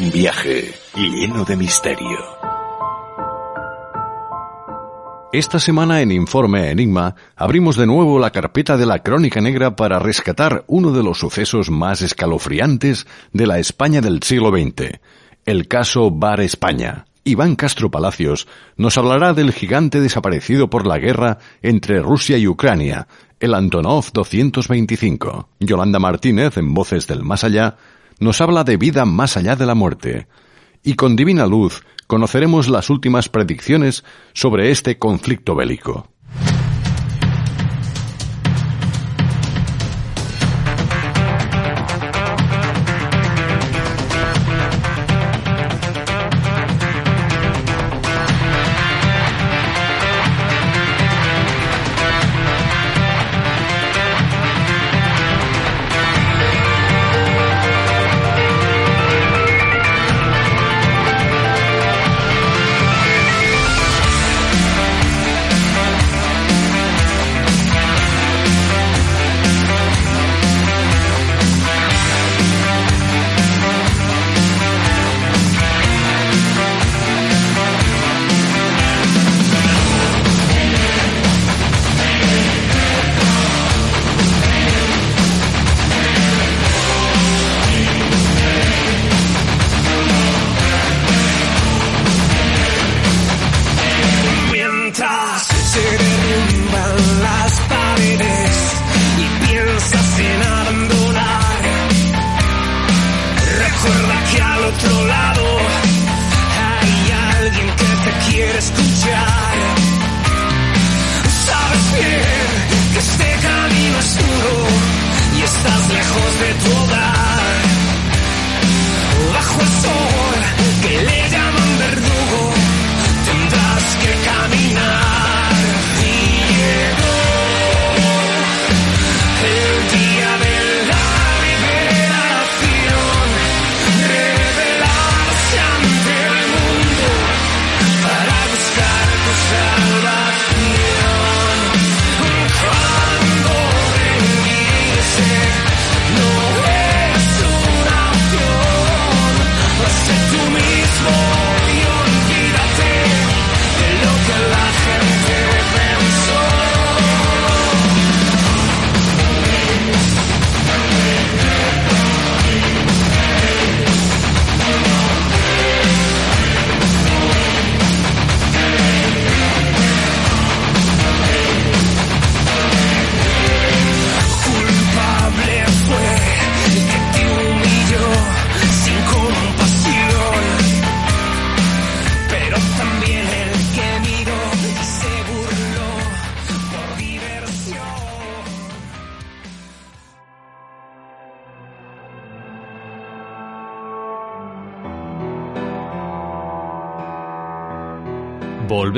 Un viaje lleno de misterio. Esta semana en Informe Enigma abrimos de nuevo la carpeta de la Crónica Negra para rescatar uno de los sucesos más escalofriantes de la España del siglo XX, el caso Bar España. Iván Castro Palacios nos hablará del gigante desaparecido por la guerra entre Rusia y Ucrania, el Antonov 225. Yolanda Martínez, en Voces del Más Allá, nos habla de vida más allá de la muerte. Y con divina luz conoceremos las últimas predicciones sobre este conflicto bélico.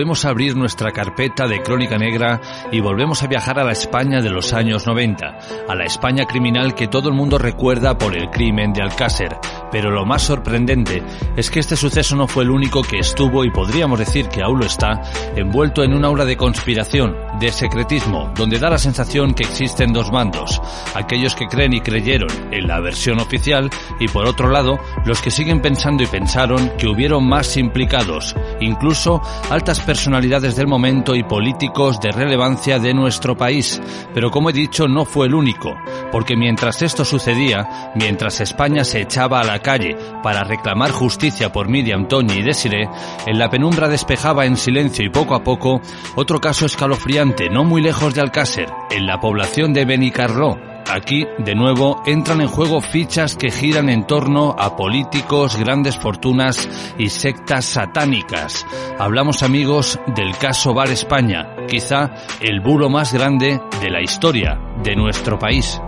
Volvemos a abrir nuestra carpeta de crónica negra y volvemos a viajar a la España de los años 90, a la España criminal que todo el mundo recuerda por el crimen de Alcácer, Pero lo más sorprendente es que este suceso no fue el único que estuvo, y podríamos decir que aún lo está, envuelto en un aura de conspiración, de secretismo, donde da la sensación que existen dos bandos, aquellos que creen y creyeron en la versión oficial y por otro lado los que siguen pensando y pensaron que hubieron más implicados, incluso altas personalidades del momento y políticos de relevancia de nuestro país. Pero como he dicho, no fue el único, porque mientras esto sucedía, mientras España se echaba a la calle para reclamar justicia por Miriam Toñi y Desiree, en la penumbra despejaba en silencio y poco a poco otro caso escalofriante no muy lejos de Alcácer, en la población de Benicarló, Aquí, de nuevo, entran en juego fichas que giran en torno a políticos, grandes fortunas y sectas satánicas. Hablamos, amigos, del caso Bar España, quizá el bulo más grande de la historia de nuestro país.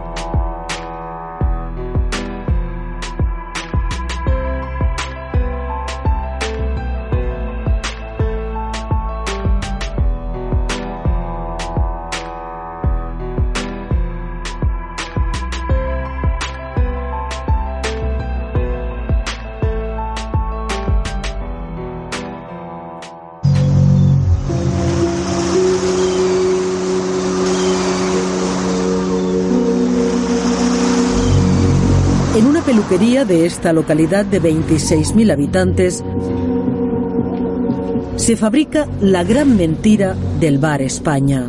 De esta localidad de 26.000 habitantes se fabrica la gran mentira del bar España.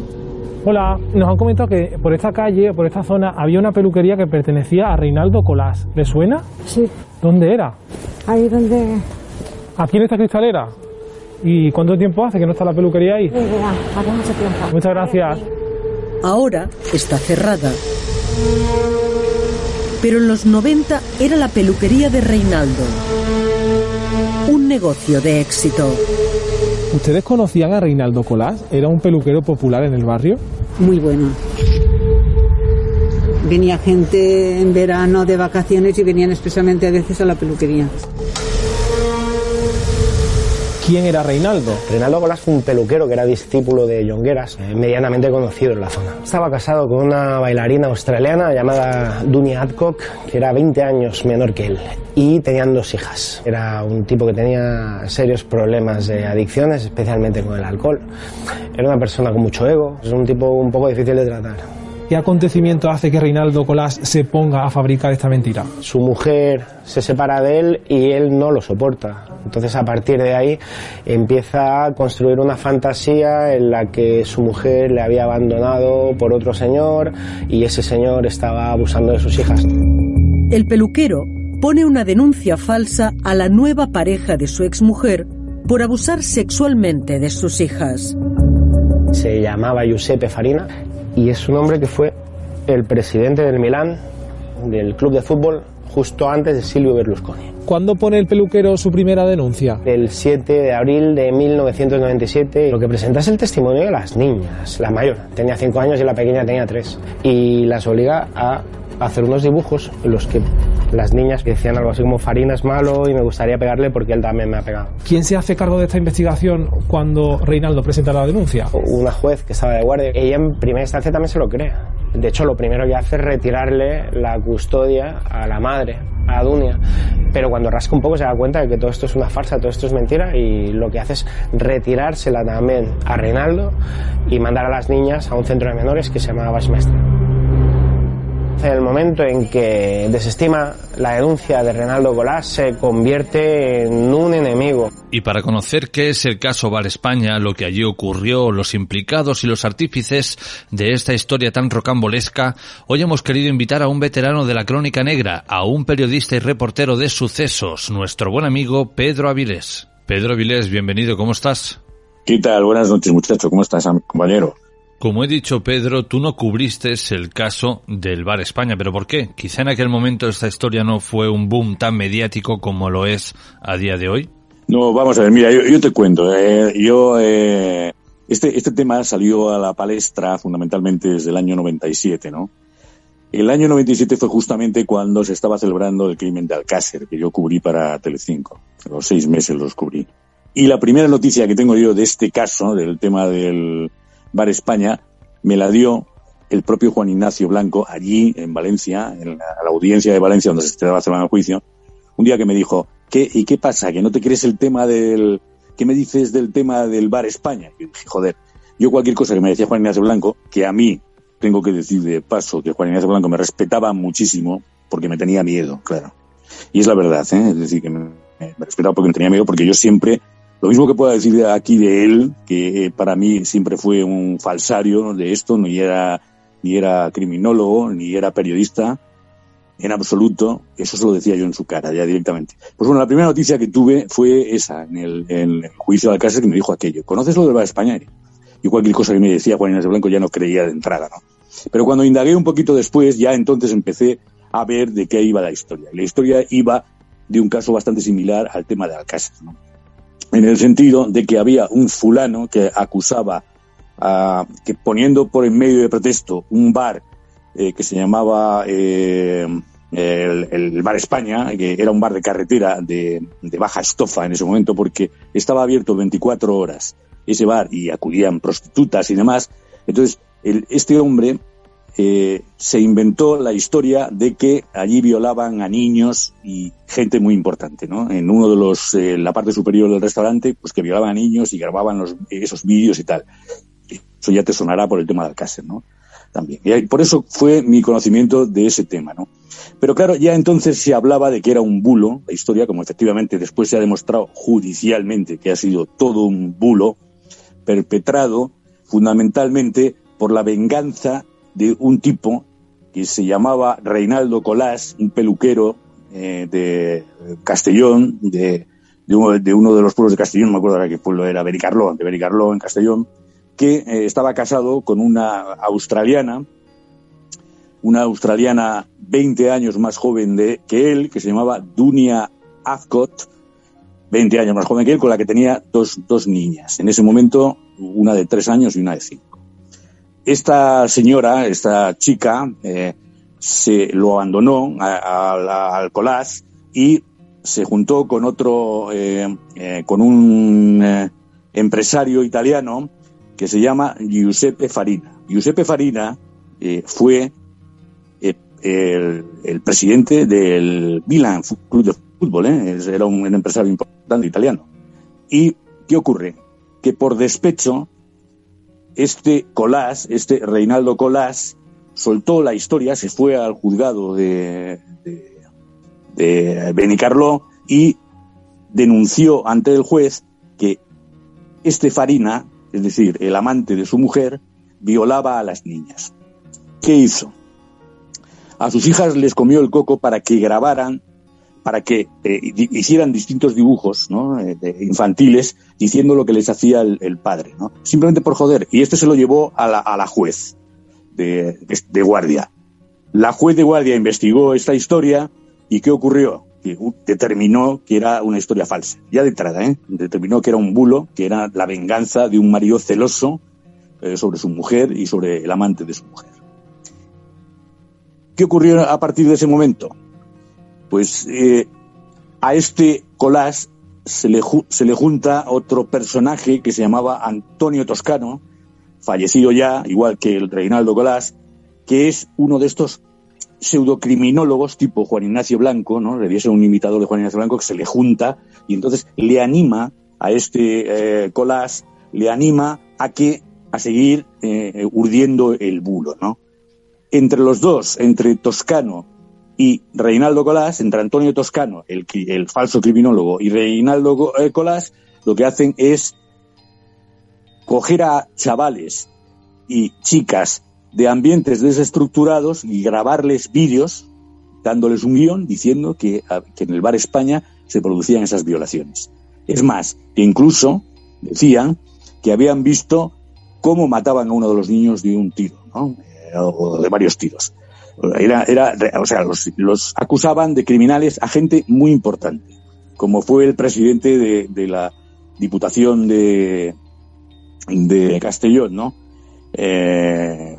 Hola, nos han comentado que por esta calle, por esta zona, había una peluquería que pertenecía a Reinaldo Colás. ¿Le suena? Sí. ¿Dónde era? Ahí donde... ¿Aquí en esta cristalera? ¿Y cuánto tiempo hace que no está la peluquería ahí? hace mucho tiempo. Muchas gracias. Ahora está cerrada pero en los 90 era la peluquería de Reinaldo. Un negocio de éxito. ¿Ustedes conocían a Reinaldo Colás? ¿Era un peluquero popular en el barrio? Muy bueno. Venía gente en verano de vacaciones y venían expresamente a veces a la peluquería. ¿Quién era Reinaldo? Reinaldo Colás fue un peluquero que era discípulo de Jongueras, eh, medianamente conocido en la zona. Estaba casado con una bailarina australiana llamada Dunia Adcock, que era 20 años menor que él, y tenían dos hijas. Era un tipo que tenía serios problemas de adicciones, especialmente con el alcohol. Era una persona con mucho ego, es un tipo un poco difícil de tratar. ¿Qué acontecimiento hace que Reinaldo Colás se ponga a fabricar esta mentira? Su mujer se separa de él y él no lo soporta. Entonces a partir de ahí empieza a construir una fantasía en la que su mujer le había abandonado por otro señor y ese señor estaba abusando de sus hijas. El peluquero pone una denuncia falsa a la nueva pareja de su exmujer por abusar sexualmente de sus hijas. Se llamaba Giuseppe Farina y es un hombre que fue el presidente del Milán, del club de fútbol, justo antes de Silvio Berlusconi. ¿Cuándo pone el peluquero su primera denuncia? El 7 de abril de 1997. Lo que presenta es el testimonio de las niñas. La mayor tenía 5 años y la pequeña tenía 3. Y las obliga a hacer unos dibujos en los que las niñas decían algo así como Farina es malo y me gustaría pegarle porque él también me ha pegado. ¿Quién se hace cargo de esta investigación cuando Reinaldo presenta la denuncia? Una juez que estaba de guardia. Ella en primera instancia también se lo cree. De hecho, lo primero que hace es retirarle la custodia a la madre, a Dunia. Pero cuando rasca un poco se da cuenta de que todo esto es una farsa, todo esto es mentira y lo que hace es retirársela también a Reinaldo y mandar a las niñas a un centro de menores que se llama Basmestre en el momento en que desestima la denuncia de Reinaldo Colás, se convierte en un enemigo. Y para conocer qué es el caso Bar España, lo que allí ocurrió, los implicados y los artífices de esta historia tan rocambolesca, hoy hemos querido invitar a un veterano de la crónica negra, a un periodista y reportero de sucesos, nuestro buen amigo Pedro Avilés. Pedro Avilés, bienvenido, ¿cómo estás? ¿Qué tal? Buenas noches, muchacho. ¿Cómo estás, compañero? Como he dicho, Pedro, tú no cubriste el caso del Bar España, pero ¿por qué? Quizá en aquel momento esta historia no fue un boom tan mediático como lo es a día de hoy. No, vamos a ver, mira, yo, te cuento. Eh, yo, eh, este, este tema salió a la palestra fundamentalmente desde el año 97, ¿no? El año 97 fue justamente cuando se estaba celebrando el crimen de Alcácer, que yo cubrí para Telecinco. Los seis meses los cubrí. Y la primera noticia que tengo yo de este caso, del tema del Bar España, me la dio el propio Juan Ignacio Blanco allí en Valencia, en la, audiencia de Valencia donde se estaba celebrando el juicio, un día que me dijo, ¿qué, ¿y qué pasa? ¿Que no te crees el tema del... ¿Qué me dices del tema del Bar España? Y dije, joder, yo cualquier cosa que me decía Juan Ignacio Blanco, que a mí tengo que decir de paso que Juan Ignacio Blanco me respetaba muchísimo porque me tenía miedo, claro. Y es la verdad, ¿eh? es decir, que me, me respetaba porque me tenía miedo, porque yo siempre, lo mismo que puedo decir aquí de él, que para mí siempre fue un falsario de esto, ni era, ni era criminólogo, ni era periodista, en absoluto, eso se lo decía yo en su cara, ya directamente. Pues bueno, la primera noticia que tuve fue esa, en el, en el juicio de Alcácer, que me dijo aquello. ¿Conoces lo del Bar España? Y cualquier cosa que me decía Juan Inés de Blanco ya no creía de entrada, ¿no? Pero cuando indagué un poquito después, ya entonces empecé a ver de qué iba la historia. La historia iba de un caso bastante similar al tema de Alcácer, ¿no? En el sentido de que había un fulano que acusaba a, que poniendo por en medio de protesto un bar eh, que se llamaba eh, el, el, Bar España, que era un bar de carretera de, de, baja estofa en ese momento porque estaba abierto 24 horas ese bar y acudían prostitutas y demás. Entonces, el, este hombre eh, se inventó la historia de que allí violaban a niños y gente muy importante, ¿no? En uno de los, eh, la parte superior del restaurante, pues que violaban a niños y grababan los, esos vídeos y tal. Eso ya te sonará por el tema del Alcácer, ¿no? También. Y por eso fue mi conocimiento de ese tema, ¿no? Pero claro, ya entonces se hablaba de que era un bulo, la historia, como efectivamente después se ha demostrado judicialmente que ha sido todo un bulo, perpetrado fundamentalmente por la venganza de un tipo que se llamaba Reinaldo Colás, un peluquero eh, de Castellón, de, de, uno, de los pueblos de Castellón, no me acuerdo ahora qué pueblo era, Bericarló, de Bericarló en Castellón, que eh, estaba casado con una australiana, una australiana 20 años más joven de, que él, que se llamaba Dunia Azcott, 20 años más joven que él, con la que tenía dos, dos niñas. En ese momento, una de tres años y una de cinco. Esta señora, esta chica, eh, se lo abandonó al Colás y se juntó con otro, eh, eh, con un empresario italiano que se llama Giuseppe Farina. Giuseppe Farina fue el, presidente del Milan Club de Fútbol, era un empresario importante italiano. ¿Y qué ocurre? Que por despecho este Colás, este Reinaldo Colás, soltó la historia, se fue al juzgado de, de, de Benicarló y denunció ante el juez que este Farina, es decir, el amante de su mujer, violaba a las niñas. ¿Qué hizo? A sus hijas les comió el coco para que grabaran, para que eh, hicieran distintos dibujos ¿no? eh, infantiles diciendo lo que les hacía el, padre, ¿no? simplemente por joder. Y este se lo llevó a la, juez de, guardia. La juez de guardia investigó esta historia y ¿qué ocurrió? Que determinó que era una historia falsa. Ya de entrada, ¿eh? determinó que era un bulo, que era la venganza de un marido celoso eh, sobre su mujer y sobre el amante de su mujer. ¿Qué ocurrió a partir de ese momento? Pues eh, a este Colás se le, se le junta otro personaje que se llamaba Antonio Toscano, fallecido ya, igual que el Reinaldo Colás, que es uno de estos pseudocriminólogos tipo Juan Ignacio Blanco, ¿no? Le ser un imitador de Juan Ignacio Blanco que se le junta y entonces le anima a este eh, Colás, le anima a que a seguir eh, urdiendo el bulo, ¿no? Entre los dos, entre Toscano y Reinaldo Colás, entre Antonio Toscano, el, falso criminólogo, y Reinaldo eh, Colás, lo que hacen es coger a chavales y chicas de ambientes desestructurados y grabarles vídeos dándoles un guion diciendo que, que, en el bar España se producían esas violaciones. Es más, que incluso decían que habían visto cómo mataban a uno de los niños de un tiro, ¿no? o de varios tiros. Era, era, o sea, los, los, acusaban de criminales a gente muy importante, como fue el presidente de, de la Diputación de, de Castellón, ¿no? Eh,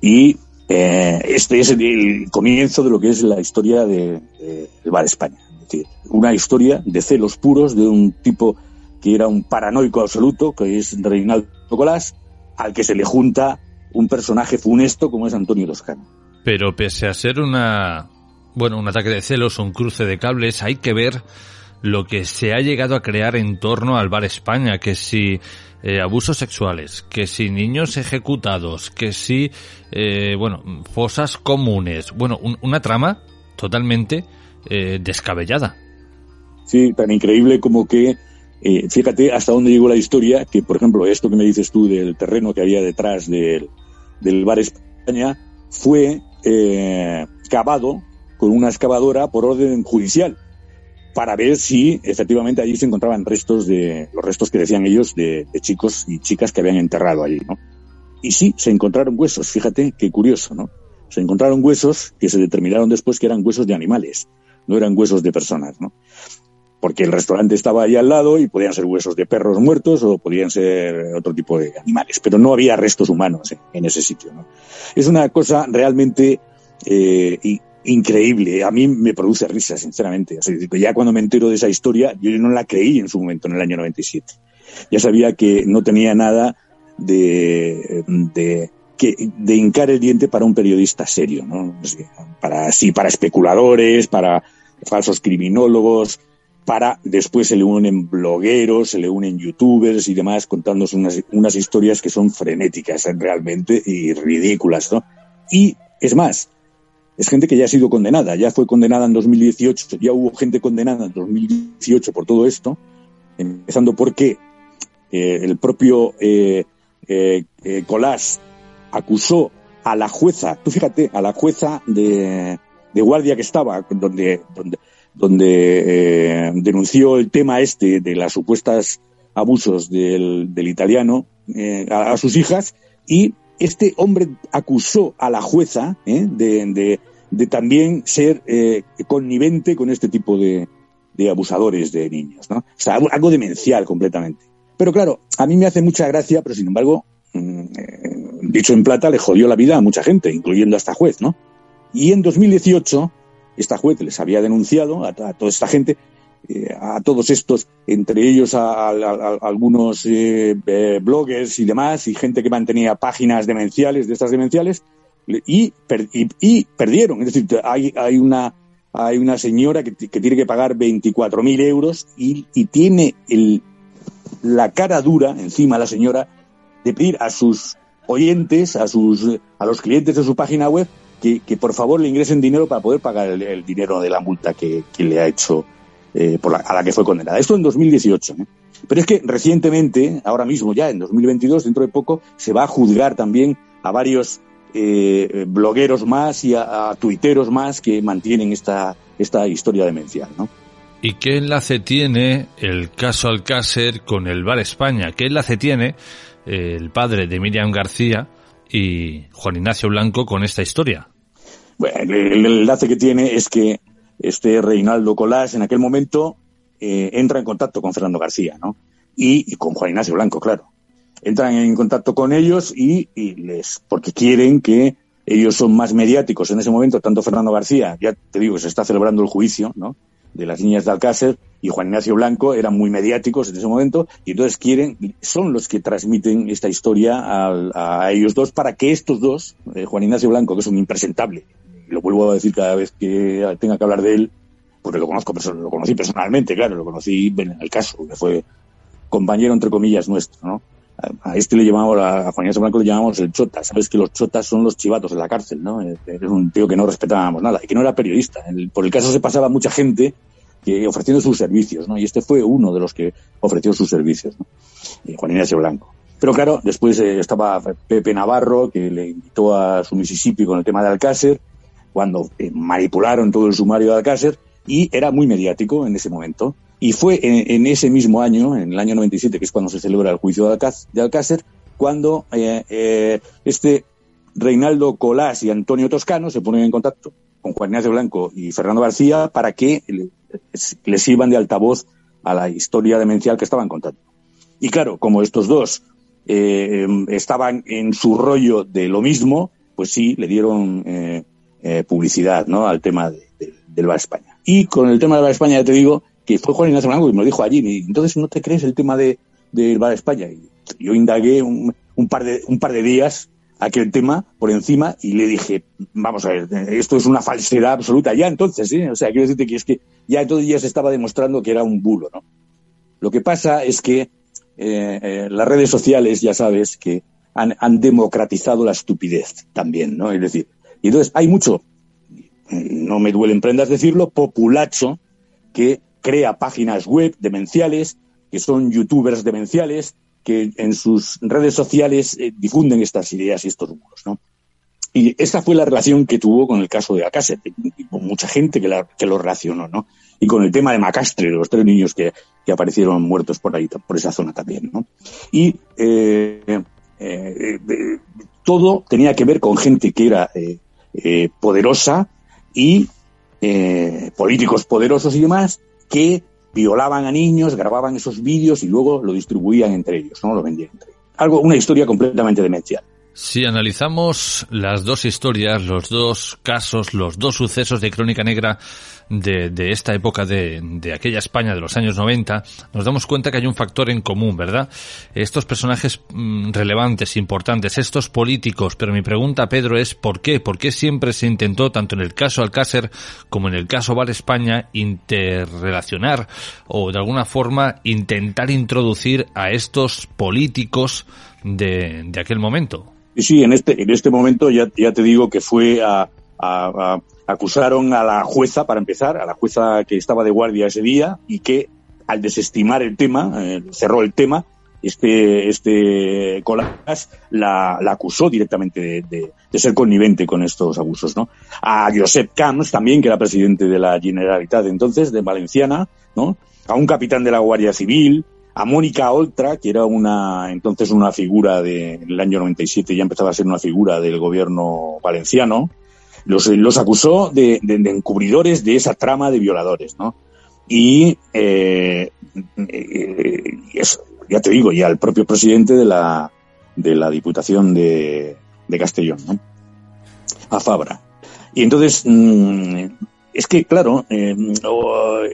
y eh, este es el comienzo de lo que es la historia de, de, del Bar España. Es decir, una historia de celos puros de un tipo que era un paranoico absoluto, que es Reinaldo Colás, al que se le junta un personaje funesto como es Antonio Toscano. Pero pese a ser una Bueno, un ataque de celos, un cruce de cables, hay que ver lo que se ha llegado a crear en torno al Bar España, que si eh, abusos sexuales, que si niños ejecutados, que si, eh, bueno, fosas comunes, bueno, una trama totalmente eh, descabellada. Sí, tan increíble como que, fíjate hasta dónde llegó la historia, que por ejemplo esto que me dices tú del terreno que había detrás del, del Bar España fue cavado con una excavadora por orden judicial para ver si efectivamente allí se encontraban restos de, los restos que decían ellos, de, chicos y chicas que habían enterrado allí. Y sí, se encontraron huesos, fíjate qué curioso, ¿no? Se encontraron huesos que se determinaron después que eran huesos de animales, no eran huesos de personas. Porque el restaurante estaba ahí al lado y podían ser huesos de perros muertos o podían ser otro tipo de animales, pero no había restos humanos en, ese sitio. Es una cosa realmente eh, increíble. A mí me produce risa, sinceramente. ya cuando me entero de esa historia, yo no la creí en su momento, en el año 97. Ya sabía que no tenía nada de, de, que, de hincar el diente para un periodista serio, ¿no? Para, sí, para especuladores, para falsos criminólogos, para después se le unen blogueros, se le unen youtubers y demás contándonos unas, unas historias que son frenéticas realmente y ridículas, ¿no? Y es más, es gente que ya ha sido condenada, ya fue condenada en 2018, ya hubo gente condenada en 2018 por todo esto, empezando porque eh, el propio eh, eh, eh Colás acusó a la jueza, tú fíjate, a la jueza de, guardia que estaba, donde, donde denunció el tema este de las supuestas abusos del, del italiano a, a sus hijas y este hombre acusó a la jueza ¿eh? de, de, también ser eh, connivente con este tipo de, de, abusadores de niños. ¿no? O sea, algo, demencial completamente. Pero claro, a mí me hace mucha gracia, pero sin embargo, mm, eh, dicho en plata, le jodió la vida a mucha gente, incluyendo a esta juez. ¿no? Y en 2018, esta juez les había denunciado a toda esta gente eh, a todos estos, entre ellos a, algunos eh, eh, bloggers y demás, y gente que mantenía páginas demenciales, de estas demenciales, y, y, perdieron. Es decir, hay, hay, una, hay una señora que, tiene que pagar 24.000 euros y, tiene el, la cara dura, encima la señora, de pedir a sus oyentes, a, sus, a los clientes de su página web, que, por favor le ingresen dinero para poder pagar el, dinero de la multa que, le ha hecho eh, por la, a la que fue condenada. Esto en 2018. ¿eh? Pero es que recientemente, ahora mismo ya en 2022, dentro de poco, se va a juzgar también a varios eh, blogueros más y a, tuiteros más que mantienen esta, esta historia demencial. ¿no? ¿Y qué enlace tiene el caso Alcácer con el Bar España? ¿Qué enlace tiene el padre de Miriam García y Juan Ignacio Blanco con esta historia? Bueno, el enlace que tiene es que este Reinaldo Colás en aquel momento eh, entra en contacto con Fernando García, ¿no? Y, con Juan Ignacio Blanco, claro. Entran en contacto con ellos y, les, porque quieren que ellos son más mediáticos en ese momento, tanto Fernando García, ya te digo, se está celebrando el juicio, ¿no? De las niñas de Alcácer y Juan Ignacio Blanco eran muy mediáticos en ese momento y entonces quieren, son los que transmiten esta historia a, ellos dos para que estos dos, eh, Juan Ignacio Blanco, que es un impresentable, lo vuelvo a decir cada vez que tenga que hablar de él, porque lo conozco, lo conocí personalmente, claro, lo conocí en el caso, que fue compañero entre comillas nuestro, ¿no? A este le llamamos, a Juan Inés Blanco le llamamos el chota. Sabes que los chotas son los chivatos de la cárcel, ¿no? Es un tío que no respetábamos nada y que no era periodista. por el caso se pasaba mucha gente ofreciendo sus servicios, ¿no? Y este fue uno de los que ofreció sus servicios, ¿no? Juan Inés Blanco. Pero claro, después eh, estaba Pepe Navarro, que le invitó a su Mississippi con el tema de Alcácer, cuando eh, manipularon todo el sumario de Alcácer y era muy mediático en ese momento. Y fue en, ese mismo año, en el año 97, que es cuando se celebra el juicio de, Alcácer, cuando eh, eh, este Reinaldo Colás y Antonio Toscano se ponen en contacto con Juan Ignacio Blanco y Fernando García para que les sirvan de altavoz a la historia demencial que estaban contando. Y claro, como estos dos estaban en su rollo de lo mismo, pues sí, le dieron publicidad ¿no? al tema del Bar España. Y con el tema del Bar España, ya te digo, que fue Juan Ignacio Blanco y me lo dijo allí, y entonces no te crees el tema de, del Bar España. Y yo indagué un, par de, un par de días aquel tema por encima y le dije, vamos a ver, esto es una falsedad absoluta ya entonces, ¿eh? O sea, quiero decirte que es que ya entonces ya se estaba demostrando que era un bulo, ¿no? Lo que pasa es que eh, eh, las redes sociales, ya sabes, que han, han, democratizado la estupidez también, ¿no? Es decir, y entonces hay mucho, no me duelen prendas decirlo, populacho que crea páginas web demenciales, que son youtubers demenciales, que en sus redes sociales eh, difunden estas ideas y estos muros, ¿no? Y esa fue la relación que tuvo con el caso de Alcácer, y con mucha gente que lo relacionó, ¿no? Y con el tema de Macastre, los tres niños que, que aparecieron muertos por ahí, por esa zona también, ¿no? Y eh, eh, todo tenía que ver con gente que era eh, poderosa y políticos poderosos y demás que violaban a niños, grababan esos vídeos y luego lo distribuían entre ellos, ¿no? Lo vendían entre ellos. Algo, una historia completamente demencial. Si analizamos las dos historias, los dos casos, los dos sucesos de Crónica Negra de, de esta época de, de, aquella España de los años 90, nos damos cuenta que hay un factor en común, ¿verdad? Estos personajes mmm, relevantes, importantes, estos políticos, pero mi pregunta, Pedro, es ¿por qué? ¿Por qué siempre se intentó, tanto en el caso Alcácer como en el caso Val España, interrelacionar o de alguna forma intentar introducir a estos políticos de, de aquel momento? Sí, en este, en este momento ya, ya te digo que fue a, a, a, acusaron a la jueza, para empezar, a la jueza que estaba de guardia ese día y que al desestimar el tema, eh, cerró el tema, este, este Colas la, la acusó directamente de, de, de, ser connivente con estos abusos, ¿no? A Josep Camps también, que era presidente de la Generalitat entonces, de Valenciana, ¿no? A un capitán de la Guardia Civil, a Mónica Oltra, que era una entonces una figura de, año 97, ya empezaba a ser una figura del gobierno valenciano, los, los acusó de, encubridores de esa trama de violadores, ¿no? Y, eh, eh, y ya te digo, ya el propio presidente de la, de la Diputación de, de Castellón, ¿no? A Fabra. Y entonces, mmm, es que, claro, eh,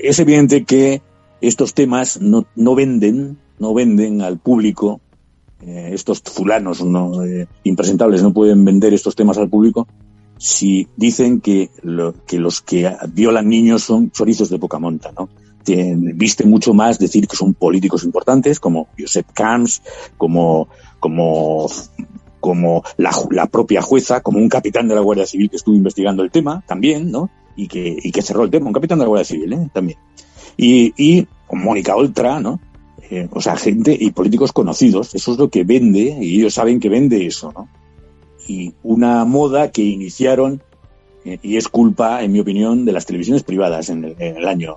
es evidente que estos temas no, no venden, no venden al público, eh, estos fulanos no, eh, impresentables no pueden vender estos temas al público si dicen que, lo, que los que violan niños son chorizos de poca monta, ¿no? viste mucho más decir que son políticos importantes como Josep Camps, como, como, como la, propia jueza, como un capitán de la Guardia Civil que estuvo investigando el tema también, ¿no? Y que, y que cerró el tema, un capitán de la Guardia Civil, ¿eh? También. Y, y Mónica Oltra, ¿no? Eh, o sea, gente y políticos conocidos, eso es lo que vende y ellos saben que vende eso, ¿no? Y una moda que iniciaron eh, y es culpa, en mi opinión, de las televisiones privadas en el, en el año,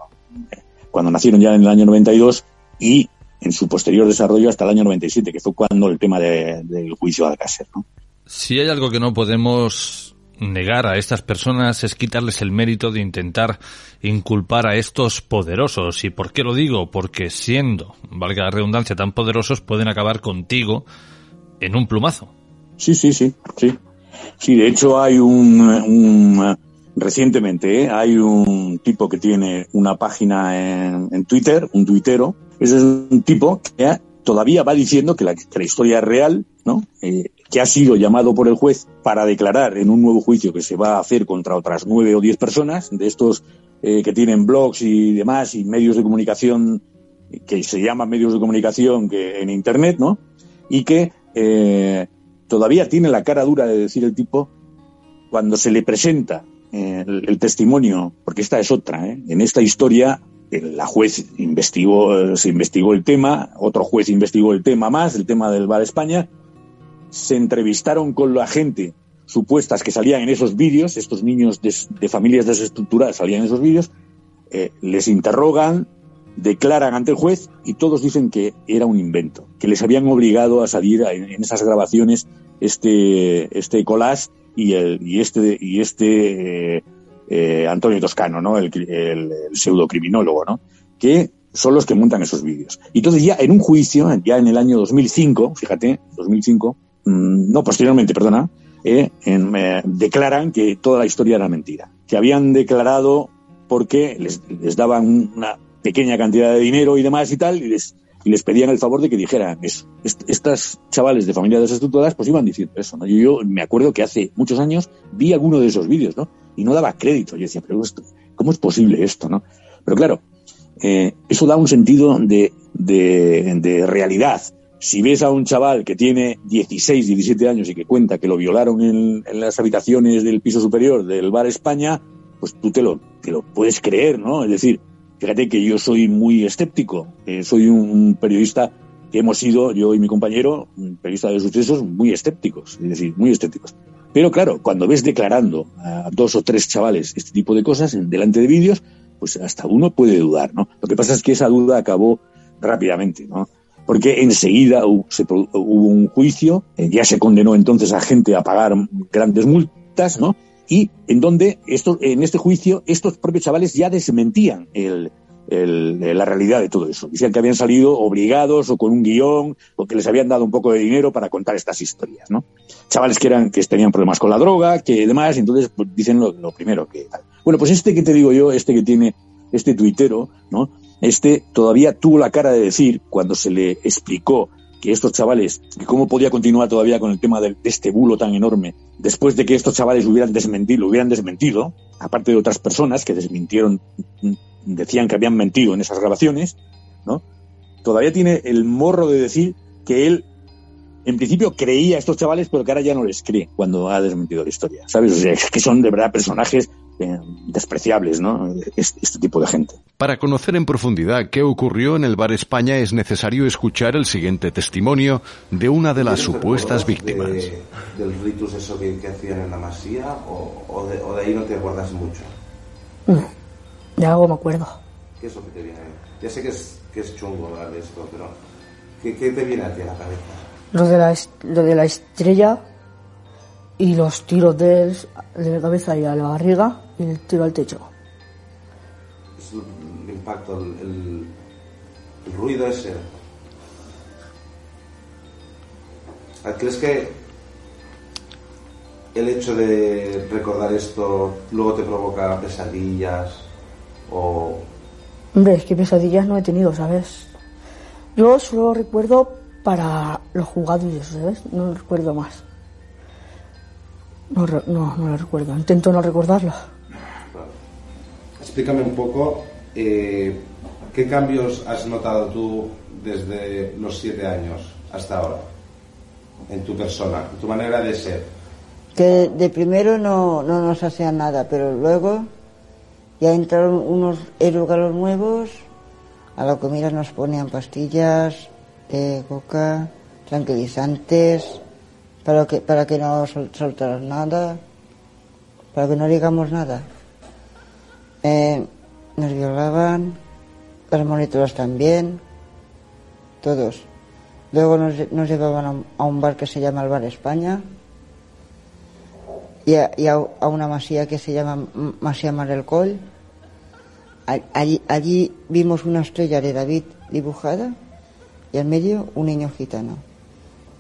cuando nacieron ya en el año 92 y en su posterior desarrollo hasta el año 97, que fue cuando el tema de, del juicio de Alcácer, ¿no? Si hay algo que no podemos negar a estas personas es quitarles el mérito de intentar inculpar a estos poderosos. ¿Y por qué lo digo? Porque siendo, valga la redundancia, tan poderosos pueden acabar contigo en un plumazo. Sí, sí, sí, sí. Sí, de hecho hay un, un recientemente ¿eh? hay un tipo que tiene una página en, Twitter, un tuitero. Ese es un tipo que todavía va diciendo que la, que la historia es real, ¿no? Eh, que ha sido llamado por el juez para declarar en un nuevo juicio que se va a hacer contra otras nueve o diez personas, de estos eh, que tienen blogs y demás, y medios de comunicación, que se llaman medios de comunicación que en Internet, ¿no? Y que eh, todavía tiene la cara dura de decir el tipo, cuando se le presenta eh, el, testimonio, porque esta es otra, ¿eh? en esta historia la juez investigó, se investigó el tema, otro juez investigó el tema más, el tema del Bar España, se entrevistaron con la gente supuestas que salían en esos vídeos, estos niños de, familias desestructuradas salían en esos vídeos, eh, les interrogan, declaran ante el juez y todos dicen que era un invento, que les habían obligado a salir en, esas grabaciones este, este collage y, el, y este, y este eh, eh, Antonio Toscano, ¿no? El, el, el pseudocriminólogo, ¿no? Que son los que montan esos vídeos. Y entonces ya en un juicio, ya en el año 2005, fíjate, 2005, mmm, no, posteriormente, perdona, eh, en, declaran que toda la historia era mentira. Que habían declarado porque les, les daban una pequeña cantidad de dinero y demás y tal, y les, y les pedían el favor de que dijeran eso. estas chavales de familias desestructuradas pues iban diciendo eso, ¿no? Yo, yo me acuerdo que hace muchos años vi alguno de esos vídeos, ¿no? Y no daba crédito. Yo decía, pero esto, ¿cómo es posible esto, no? Pero claro, eh, eso da un sentido de, de, realidad. Si ves a un chaval que tiene 16, 17 años y que cuenta que lo violaron en, en las habitaciones del piso superior del bar España, pues tú te lo, te lo puedes creer, ¿no? Es decir, Fíjate que yo soy muy escéptico, eh, soy un periodista que hemos sido, yo y mi compañero, un periodista de sucesos, muy escépticos, es decir, muy escépticos. Pero claro, cuando ves declarando a dos o tres chavales este tipo de cosas delante de vídeos, pues hasta uno puede dudar, ¿no? Lo que pasa es que esa duda acabó rápidamente, ¿no? Porque enseguida hubo, hubo un juicio, eh, ya se condenó entonces a gente a pagar grandes multas, ¿no? Y en donde esto, en este juicio estos propios chavales ya desmentían el, la realidad de todo eso. Decían que habían salido obligados o con un guion o que les habían dado un poco de dinero para contar estas historias, ¿no? Chavales que eran que tenían problemas con la droga, que demás, entonces pues, dicen lo, primero que Bueno, pues este que te digo yo, este que tiene este tuitero, ¿no? Este todavía tuvo la cara de decir cuando se le explicó que estos chavales, que cómo podía continuar todavía con el tema de, este bulo tan enorme, después de que estos chavales hubieran desmentido, hubieran desmentido, aparte de otras personas que desmintieron, decían que habían mentido en esas grabaciones, ¿no? Todavía tiene el morro de decir que él, en principio, creía a estos chavales, pero que ahora ya no les cree cuando ha desmentido la historia, ¿sabes? O sea, que son de verdad personajes eh, despreciables, ¿no? Este, tipo de gente. Para conocer en profundidad qué ocurrió en el Bar España es necesario escuchar el siguiente testimonio de una de las supuestas víctimas. ¿Del ritus eso que, hacían en la masía o, de, ahí no te acuerdas mucho? No, de algo me acuerdo. ¿Qué es lo que te viene? Ya sé que es, que es chungo hablar de esto, pero ¿qué, ¿qué, te viene a ti a la cabeza? Lo de la, lo de la estrella y los tiros de, de la cabeza y a la barriga y el tiro al techo. Es el impacto, el, ruido ese. ¿Crees que el hecho de recordar esto luego te provoca pesadillas o... Hombre, es que pesadillas no he tenido, ¿sabes? Yo solo recuerdo para los jugadores, ¿sabes? No recuerdo más. No, no, no lo recuerdo. Intento no recordarlo. Explícame un poco eh, qué cambios has notado tú desde los siete años hasta ahora en tu persona, en tu manera de ser. Que de primero no, no nos hacían nada, pero luego ya entraron unos erugalos nuevos, a la comida nos ponían pastillas, de coca, tranquilizantes, para que, para que no soltaran nada, para que no digamos nada. Eh, nos violaban, las monitoras también, todos. Luego nos, llevaban a un, bar que se llama el Bar España y a, y a, una masía que se llama Masía Marelcol. Allí, allí vimos una estrella de David dibujada y al medio un niño gitano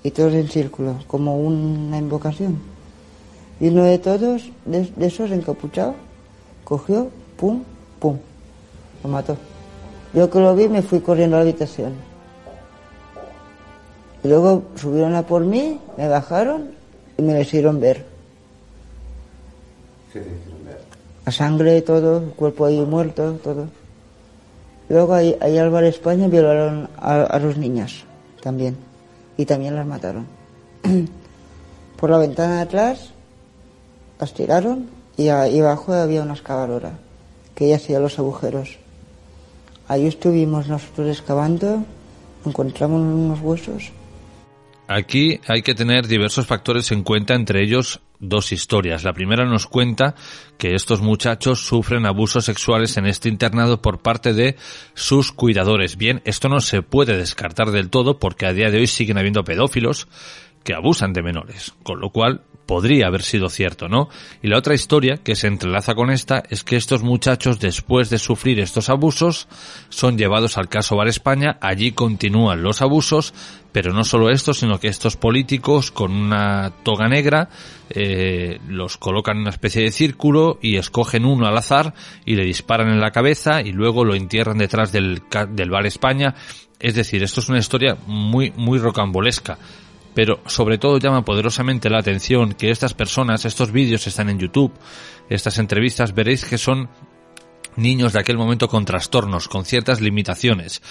y todos en círculo, como una invocación. Y uno de todos, de, esos encapuchados, cogió, pum, pum, lo mató. Yo que lo vi me fui corriendo a la habitación. Y luego subieron a por mí, me bajaron y me lo hicieron ver. ¿Qué te hicieron ver? La sangre, todo, el cuerpo ahí muerto, todo. Luego ahí, ahí al bar España violaron a, a los niños también y también las mataron. Por la ventana de atrás las tiraron y, ahí abajo había una excavadora que ella hacía los agujeros. Ahí estuvimos nosotros excavando, encontramos unos huesos. Aquí hay que tener diversos factores en cuenta, entre ellos dos historias. La primera nos cuenta que estos muchachos sufren abusos sexuales en este internado por parte de sus cuidadores. Bien, esto no se puede descartar del todo porque a día de hoy siguen habiendo pedófilos que abusan de menores, con lo cual podría haber sido cierto, ¿no? Y la otra historia que se entrelaza con esta es que estos muchachos, después de sufrir estos abusos, son llevados al caso Bar España, allí continúan los abusos, pero no solo esto, sino que estos políticos con una toga negra eh, los colocan en una especie de círculo y escogen uno al azar y le disparan en la cabeza y luego lo entierran detrás del, del Bar España. Es decir, esto es una historia muy, muy rocambolesca pero sobre todo llama poderosamente la atención que estas personas, estos vídeos están en YouTube, estas entrevistas, veréis que son niños de aquel momento con trastornos, con ciertas limitaciones.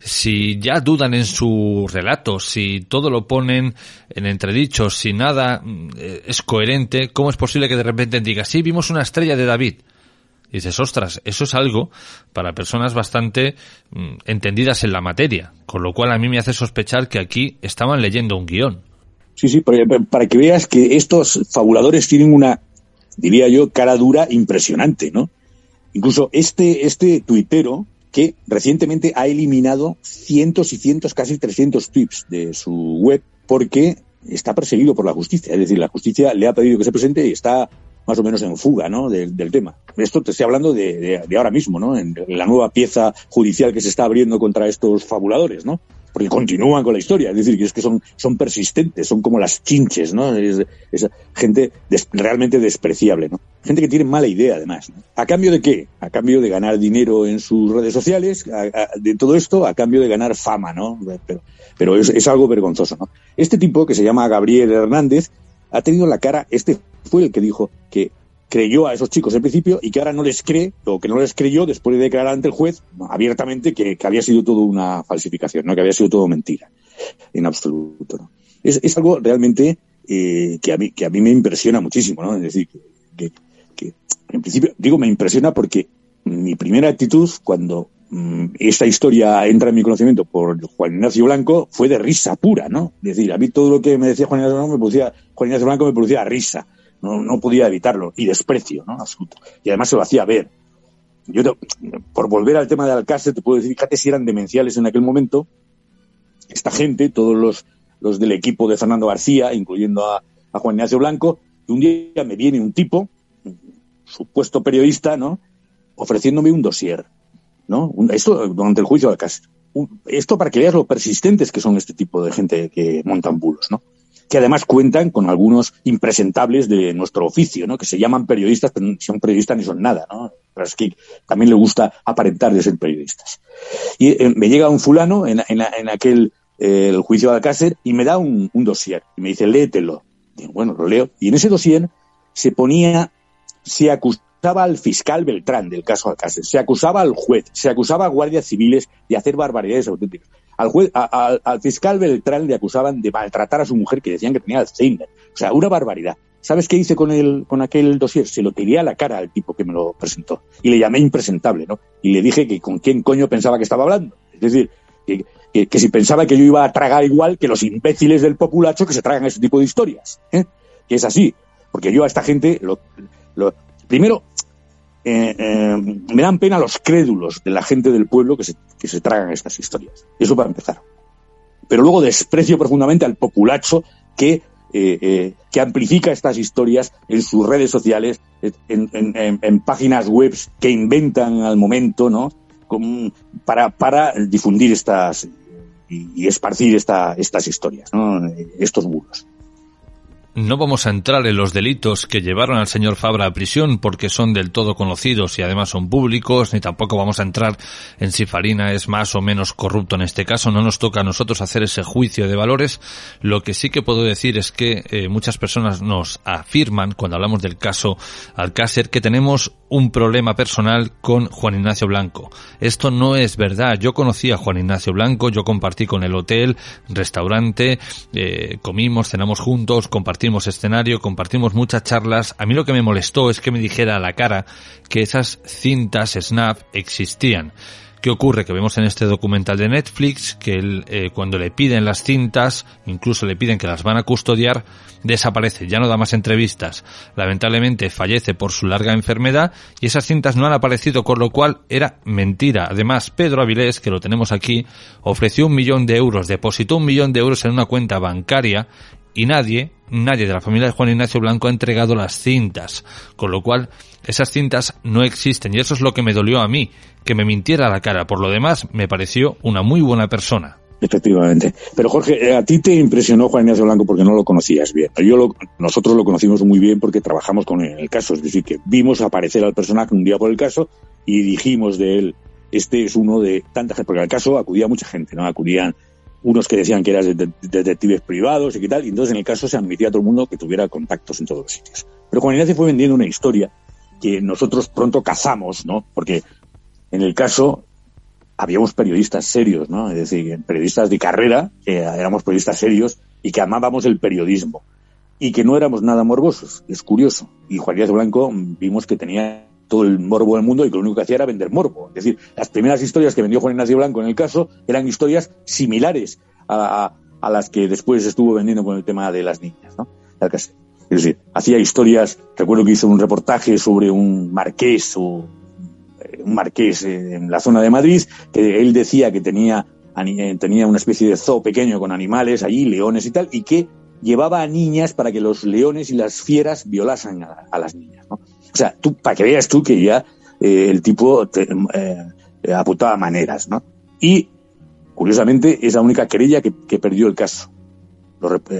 Si ya dudan en su relato, si todo lo ponen en entredicho, si nada mm, es coherente, ¿cómo es posible que de repente diga, sí, vimos una estrella de David? Y dices, ostras, eso es algo para personas bastante mm, entendidas en la materia, con lo cual a mí me hace sospechar que aquí estaban leyendo un guion. Sí, sí, para, que veas que estos fabuladores tienen una, diría yo, cara dura impresionante, ¿no? Incluso este, este tuitero, que recientemente ha eliminado cientos y cientos, casi 300 tweets de su web, porque está perseguido por la justicia. Es decir, la justicia le ha pedido que se presente y está más o menos en fuga ¿no? del, tema. Esto te estoy hablando de, de, ahora mismo, ¿no? En la nueva pieza judicial que se está abriendo contra estos fabuladores, ¿no? Porque continúan con la historia, es decir, que es que son, son persistentes, son como las chinches, ¿no? Es, gente realmente despreciable, ¿no? Gente que tiene mala idea, además. ¿A cambio de qué? A cambio de ganar dinero en sus redes sociales, de todo esto, a cambio de ganar fama, ¿no? Pero, pero es, es algo vergonzoso, ¿no? Este tipo, que se llama Gabriel Hernández, ha tenido la cara, este fue el que dijo que creyó a esos chicos al principio y que ahora no les cree, o que no les creyó después de declarar ante el juez abiertamente que, había sido todo una falsificación, ¿no? que había sido todo mentira, en absoluto. ¿no? Es, algo realmente eh, que, a mí, que a mí me impresiona muchísimo, ¿no? Es decir, que, que, en principio, digo, me impresiona porque mi primera actitud cuando esta historia entra en mi conocimiento por Juan Ignacio Blanco fue de risa pura, ¿no? Es decir, a mí todo lo que me decía Juan Ignacio Blanco me producía, Juan Blanco me risa no, podía evitarlo, y desprecio, ¿no? Y además se lo hacía ver. Yo, por volver al tema de Alcácer, te puedo decir, fíjate si eran demenciales en aquel momento, esta gente, todos los, los del equipo de Fernando García, incluyendo a, Juan Ignacio Blanco, y un día me viene un tipo, supuesto periodista, ¿no? Ofreciéndome un dossier, ¿no? esto durante el juicio de Alcácer. esto para que veas lo persistentes que son este tipo de gente que montan bulos, ¿no? que además cuentan con algunos impresentables de nuestro oficio, ¿no? que se llaman periodistas, pero son periodistas ni son nada, ¿no? pero es que también le gusta aparentar de ser periodistas. Y eh, me llega un fulano en, aquel eh, el juicio de Alcácer y me da un, dossier y me dice, léetelo. Y bueno, lo leo. Y en ese dossier se ponía, se acusaba al fiscal Beltrán del caso Alcácer, se acusaba al juez, se acusaba a guardias civiles de hacer barbaridades auténticas. Al, fiscal Beltrán le acusaban de maltratar a su mujer que decían que tenía Alzheimer. O sea, una barbaridad. ¿Sabes qué hice con, el, con aquel dossier? Se lo tiré a la cara al tipo que me lo presentó. Y le llamé impresentable, ¿no? Y le dije que con quién coño pensaba que estaba hablando. Es decir, que, si pensaba que yo iba a tragar igual que los imbéciles del populacho que se tragan ese tipo de historias. ¿eh? Que es así. Porque yo a esta gente, lo, primero, eh, eh, me dan pena los crédulos de la gente del pueblo que se, que se tragan estas historias. Eso para empezar. Pero luego desprecio profundamente al populacho que, eh, que amplifica estas historias en sus redes sociales, en, páginas web que inventan al momento, ¿no? para, para difundir estas y, esparcir esta, estas historias, ¿no? estos bulos. No vamos a entrar en los delitos que llevaron al señor Fabra a prisión porque son del todo conocidos y además son públicos, ni tampoco vamos a entrar en si Farina es más o menos corrupto en este caso. No nos toca a nosotros hacer ese juicio de valores. Lo que sí que puedo decir es que eh, muchas personas nos afirman, cuando hablamos del caso Alcácer, que tenemos un problema personal con Juan Ignacio Blanco. Esto no es verdad. Yo conocí a Juan Ignacio Blanco, yo compartí con el hotel, restaurante, eh, comimos, cenamos juntos, compartimos escenario, compartimos muchas charlas. A mí lo que me molestó es que me dijera a la cara que esas cintas Snap existían. ¿Qué ocurre? Que vemos en este documental de Netflix que él, eh, cuando le piden las cintas, incluso le piden que las van a custodiar, desaparece, ya no da más entrevistas. Lamentablemente fallece por su larga enfermedad y esas cintas no han aparecido, con lo cual era mentira. Además, Pedro Avilés, que lo tenemos aquí, ofreció un millón de euros, depositó un millón de euros en una cuenta bancaria y nadie, nadie de la familia de Juan Ignacio Blanco ha entregado las cintas, con lo cual esas cintas no existen y eso es lo que me dolió a mí, que me mintiera la cara. Por lo demás, me pareció una muy buena persona. Efectivamente. Pero Jorge, eh, a ti te impresionó Juan Ignacio Blanco porque no lo conocías bien. Yo lo, nosotros lo conocimos muy bien porque trabajamos con el caso. Es decir, que vimos aparecer al personaje un día por el caso y dijimos de él, este es uno de tantas porque al caso acudía mucha gente, ¿no? Acudían unos que decían que eras de, detectives privados y qué tal, y entonces en el caso se admitía a todo el mundo que tuviera contactos en todos los sitios. Pero Juan Ignacio fue vendiendo una historia que nosotros pronto cazamos, ¿no? Porque en el caso habíamos periodistas serios, ¿no? Es decir, periodistas de carrera, éramos periodistas serios y que amábamos el periodismo y que no éramos nada morbosos. Es curioso. Y Juan Díaz Blanco vimos que tenía todo el morbo del mundo y que lo único que hacía era vender morbo. Es decir, las primeras historias que vendió Juan Ignacio Blanco en el caso eran historias similares a, las que después estuvo vendiendo con el tema de las niñas, ¿no? Es decir, hacía historias, recuerdo que hizo un reportaje sobre un marqués o un marqués en la zona de Madrid, que él decía que tenía, eh, tenía una especie de zoo pequeño con animales allí, leones y tal, y que llevaba a niñas para que los leones y las fieras violasen a, las niñas. ¿no? O sea, tú, para que veas tú que ya eh, el tipo eh, apuntaba maneras, ¿no? Y, curiosamente, es la única querella que, perdió el caso,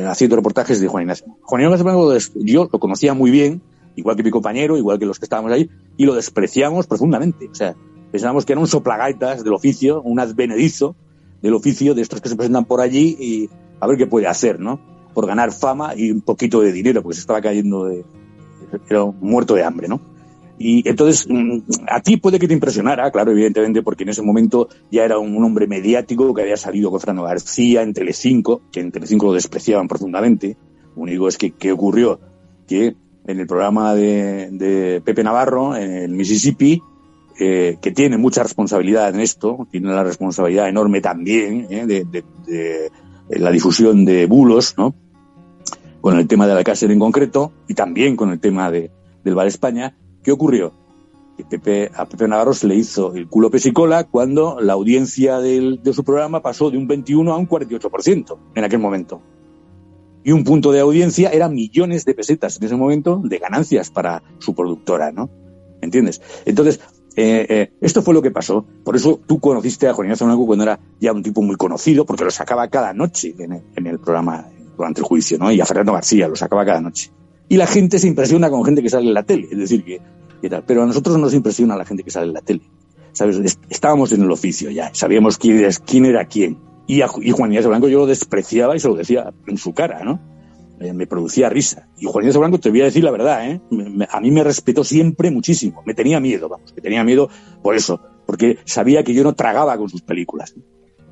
haciendo reportajes de Juan Ignacio. Juan Ignacio yo lo conocía muy bien, igual que mi compañero, igual que los que estábamos ahí, y lo despreciamos profundamente. O sea, pensábamos que era un soplagaitas del oficio, un advenedizo del oficio de estos que se presentan por allí y a ver qué puede hacer, ¿no? Por ganar fama y un poquito de dinero, porque se estaba cayendo de. Era muerto de hambre, ¿no? Y entonces, mm, a ti puede que te impresionara, claro, evidentemente, porque en ese momento ya era un, hombre mediático que había salido con Fernando García en Telecinco, que en Telecinco lo despreciaban profundamente. Lo único es que, ¿qué ocurrió? Que en el programa de, Pepe Navarro, en el Mississippi, eh, que tiene mucha responsabilidad en esto, tiene la responsabilidad enorme también eh, de, la difusión de bulos, ¿no? Con el tema de la cárcel en concreto y también con el tema de, del Bar España. ¿Qué ocurrió? Que Pepe, a Pepe Navarro se le hizo el culo pesicola cuando la audiencia de su programa pasó de un 21 a un 48% en aquel momento y un punto de audiencia era millones de pesetas en ese momento de ganancias para su productora, ¿no? ¿Entiendes? Entonces, eh, eh, esto fue lo que pasó. Por eso tú conociste a Juan Ignacio cuando era ya un tipo muy conocido, porque lo sacaba cada noche en el, programa durante el juicio, ¿no? Y a Fernando García lo sacaba cada noche. Y la gente se impresiona con gente que sale en la tele, es decir, que, tal. Pero a nosotros no nos impresiona la gente que sale en la tele. ¿Sabes? Estábamos en el oficio ya, sabíamos quién, era quién. Y, Juan Ignacio Blanco yo lo despreciaba y se lo decía en su cara, ¿no? Eh, me producía risa. Y Juan Ignacio Blanco, te voy a decir la verdad, ¿eh? a mí me respetó siempre muchísimo. Me tenía miedo, vamos, me tenía miedo por eso, porque sabía que yo no tragaba con sus películas.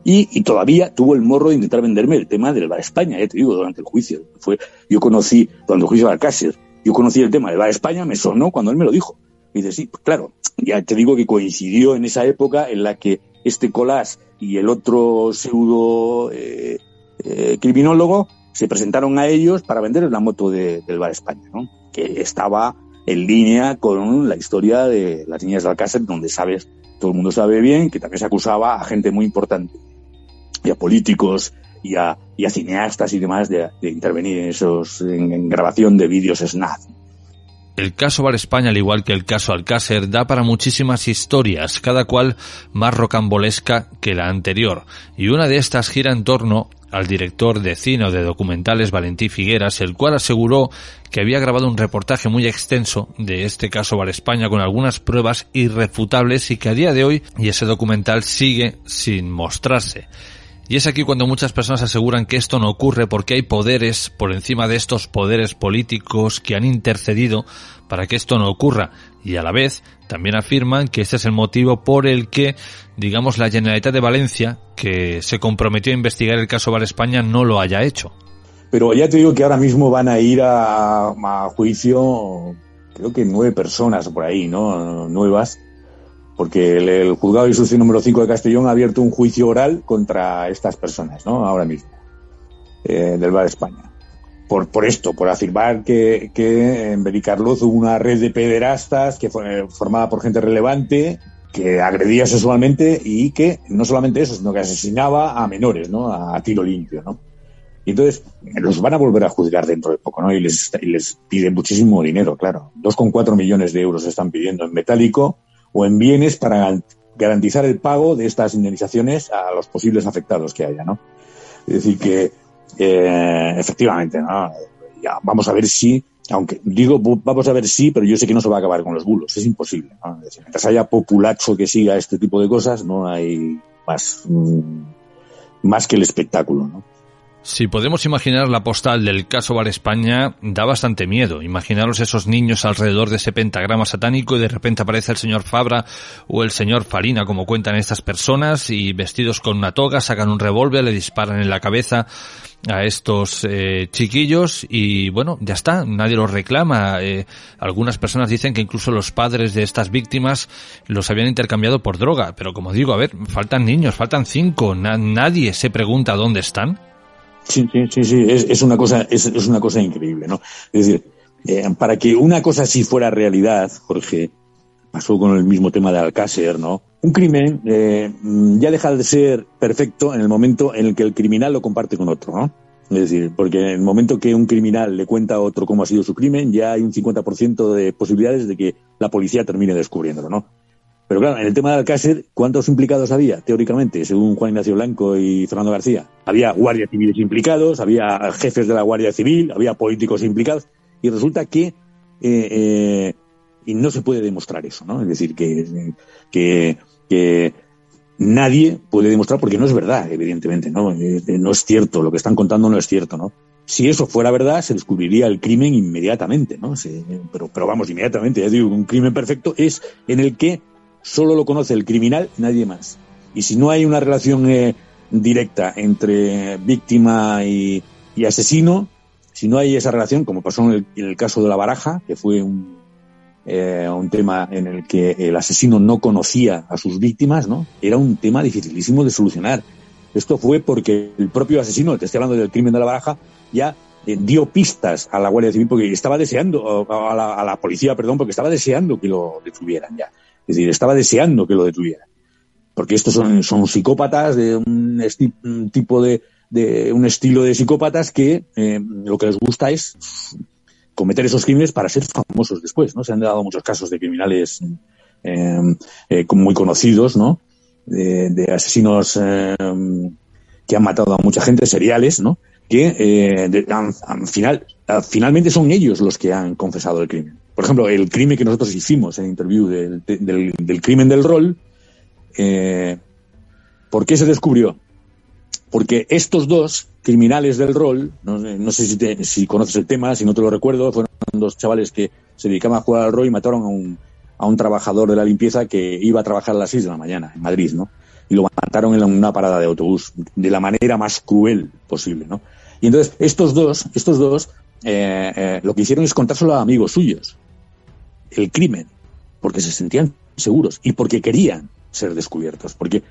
Y, todavía tuvo el morro de intentar venderme el tema del Bar España, ya te digo, durante el juicio. Fue, yo conocí, cuando el juicio de Alcácer, yo conocí el tema del Bar España, me sonó cuando él me lo dijo. Y dice, sí, pues claro, ya te digo que coincidió en esa época en la que este Colás y el otro pseudo eh, eh, criminólogo se presentaron a ellos para vender la moto del Bar España, ¿no? que estaba en línea con la historia de las niñas de Alcácer, donde sabes, todo el mundo sabe bien que también se acusaba a gente muy importante, y a políticos, y a, cineastas y demás de, intervenir en esos, en, grabación de vídeos SNAP. El caso Bar España, al igual que el caso Alcácer, da para muchísimas historias, cada cual más rocambolesca que la anterior, y una de estas gira en torno al director de cine o de documentales Valentí Figueras, el cual aseguró que había grabado un reportaje muy extenso de este caso Bar España con algunas pruebas irrefutables y que a día de hoy y ese documental sigue sin mostrarse. Y es aquí cuando muchas personas aseguran que esto no ocurre porque hay poderes por encima de estos poderes políticos que han intercedido para que esto no ocurra. Y a la vez también afirman que este es el motivo por el que, digamos, la Generalitat de Valencia, que se comprometió a investigar el caso Bar España, no lo haya hecho. Pero ya te digo que ahora mismo van a ir a, juicio, creo que nueve personas por ahí, ¿no? Nuevas porque el, juzgado de instrucción número 5 de Castellón ha abierto un juicio oral contra estas personas, ¿no? Ahora mismo, eh, del Bar España. Por, esto, por afirmar que, que en Bericarloz hubo una red de pederastas que fue formada por gente relevante que agredía sexualmente y que no solamente eso, sino que asesinaba a menores, ¿no? A, tiro limpio, ¿no? Y entonces los van a volver a juzgar dentro de poco, ¿no? Y les, y les piden muchísimo dinero, claro. 2,4 millones de euros están pidiendo en metálico o en bienes para garantizar el pago de estas indemnizaciones a los posibles afectados que haya, ¿no? Es decir, que eh, efectivamente, vamos a ver si, aunque digo vamos a ver si, pero yo sé que no se va a acabar con los bulos, es imposible. ¿no? Es mientras haya populacho que siga este tipo de cosas, no hay más, mm, más que el espectáculo, ¿no? Si podemos imaginar la postal del caso Bar España, da bastante miedo. Imaginaros esos niños alrededor de ese pentagrama satánico y de repente aparece el señor Fabra o el señor Farina, como cuentan estas personas, y vestidos con una toga, sacan un revólver, le disparan en la cabeza a estos eh, chiquillos y bueno, ya está, nadie los reclama. Eh, algunas personas dicen que incluso los padres de estas víctimas los habían intercambiado por droga, pero como digo, a ver, faltan niños, faltan cinco, nadie se pregunta dónde están. Sí, sí, sí, sí. Es, una cosa, es, es, una cosa increíble, ¿no? Es decir, eh, para que una cosa así fuera realidad, Jorge, pasó con el mismo tema de Alcácer, ¿no? Un crimen eh, ya deja de ser perfecto en el momento en el que el criminal lo comparte con otro, ¿no? Es decir, porque en el momento que un criminal le cuenta a otro cómo ha sido su crimen, ya hay un 50% de posibilidades de que la policía termine descubriéndolo, ¿no? Pero claro, en el tema de Alcácer, ¿cuántos implicados había, teóricamente, según Juan Ignacio Blanco y Fernando García? Había guardias civiles implicados, había jefes de la Guardia Civil, había políticos implicados, y resulta que eh, eh, y no se puede demostrar eso, ¿no? Es decir, que, que, nadie puede demostrar, porque no es verdad, evidentemente, ¿no? Eh, no es cierto, lo que están contando no es cierto, ¿no? Si eso fuera verdad, se descubriría el crimen inmediatamente, ¿no? Pero, pero vamos, inmediatamente, ya digo, un crimen perfecto es en el que solo lo conoce el criminal, nadie más. Y si no hay una relación eh, directa entre víctima y, asesino, si no hay esa relación, como pasó en el, caso de la baraja, que fue un, eh, un tema en el que el asesino no conocía a sus víctimas, ¿no? Era un tema dificilísimo de solucionar. Esto fue porque el propio asesino, te estoy hablando del crimen de la baraja, ya eh, dio pistas a la Guardia Civil porque estaba deseando, a a la policía, perdón, porque estaba deseando que lo detuvieran ya. Es decir, estaba deseando que lo detuviera. Porque estos son, son psicópatas de un, tipo de, de, un estilo de psicópatas que eh, lo que les gusta es cometer esos crímenes para ser famosos después, ¿no? Se han dado muchos casos de criminales eh, eh, muy conocidos, ¿no? De, de asesinos eh, que han matado a mucha gente, seriales, ¿no? Que eh, de, al, al final, al, finalmente son ellos los que han confesado el crimen. Por ejemplo, el crimen que nosotros hicimos en interview del, del, crimen del rol, eh, ¿por qué se descubrió? Porque estos dos criminales del rol, no, no sé si, te, si, conoces el tema, si no te lo recuerdo, fueron dos chavales que se dedicaban a jugar al rol y mataron a un, a un trabajador de la limpieza que iba a trabajar a las 6 de la mañana en Madrid, ¿no? Y lo mataron en una parada de autobús de la manera más cruel posible, ¿no? Y entonces estos dos, estos dos, eh, eh, lo que hicieron es contárselo a amigos suyos, el crimen, porque se sentían seguros y porque querían ser descubiertos, porque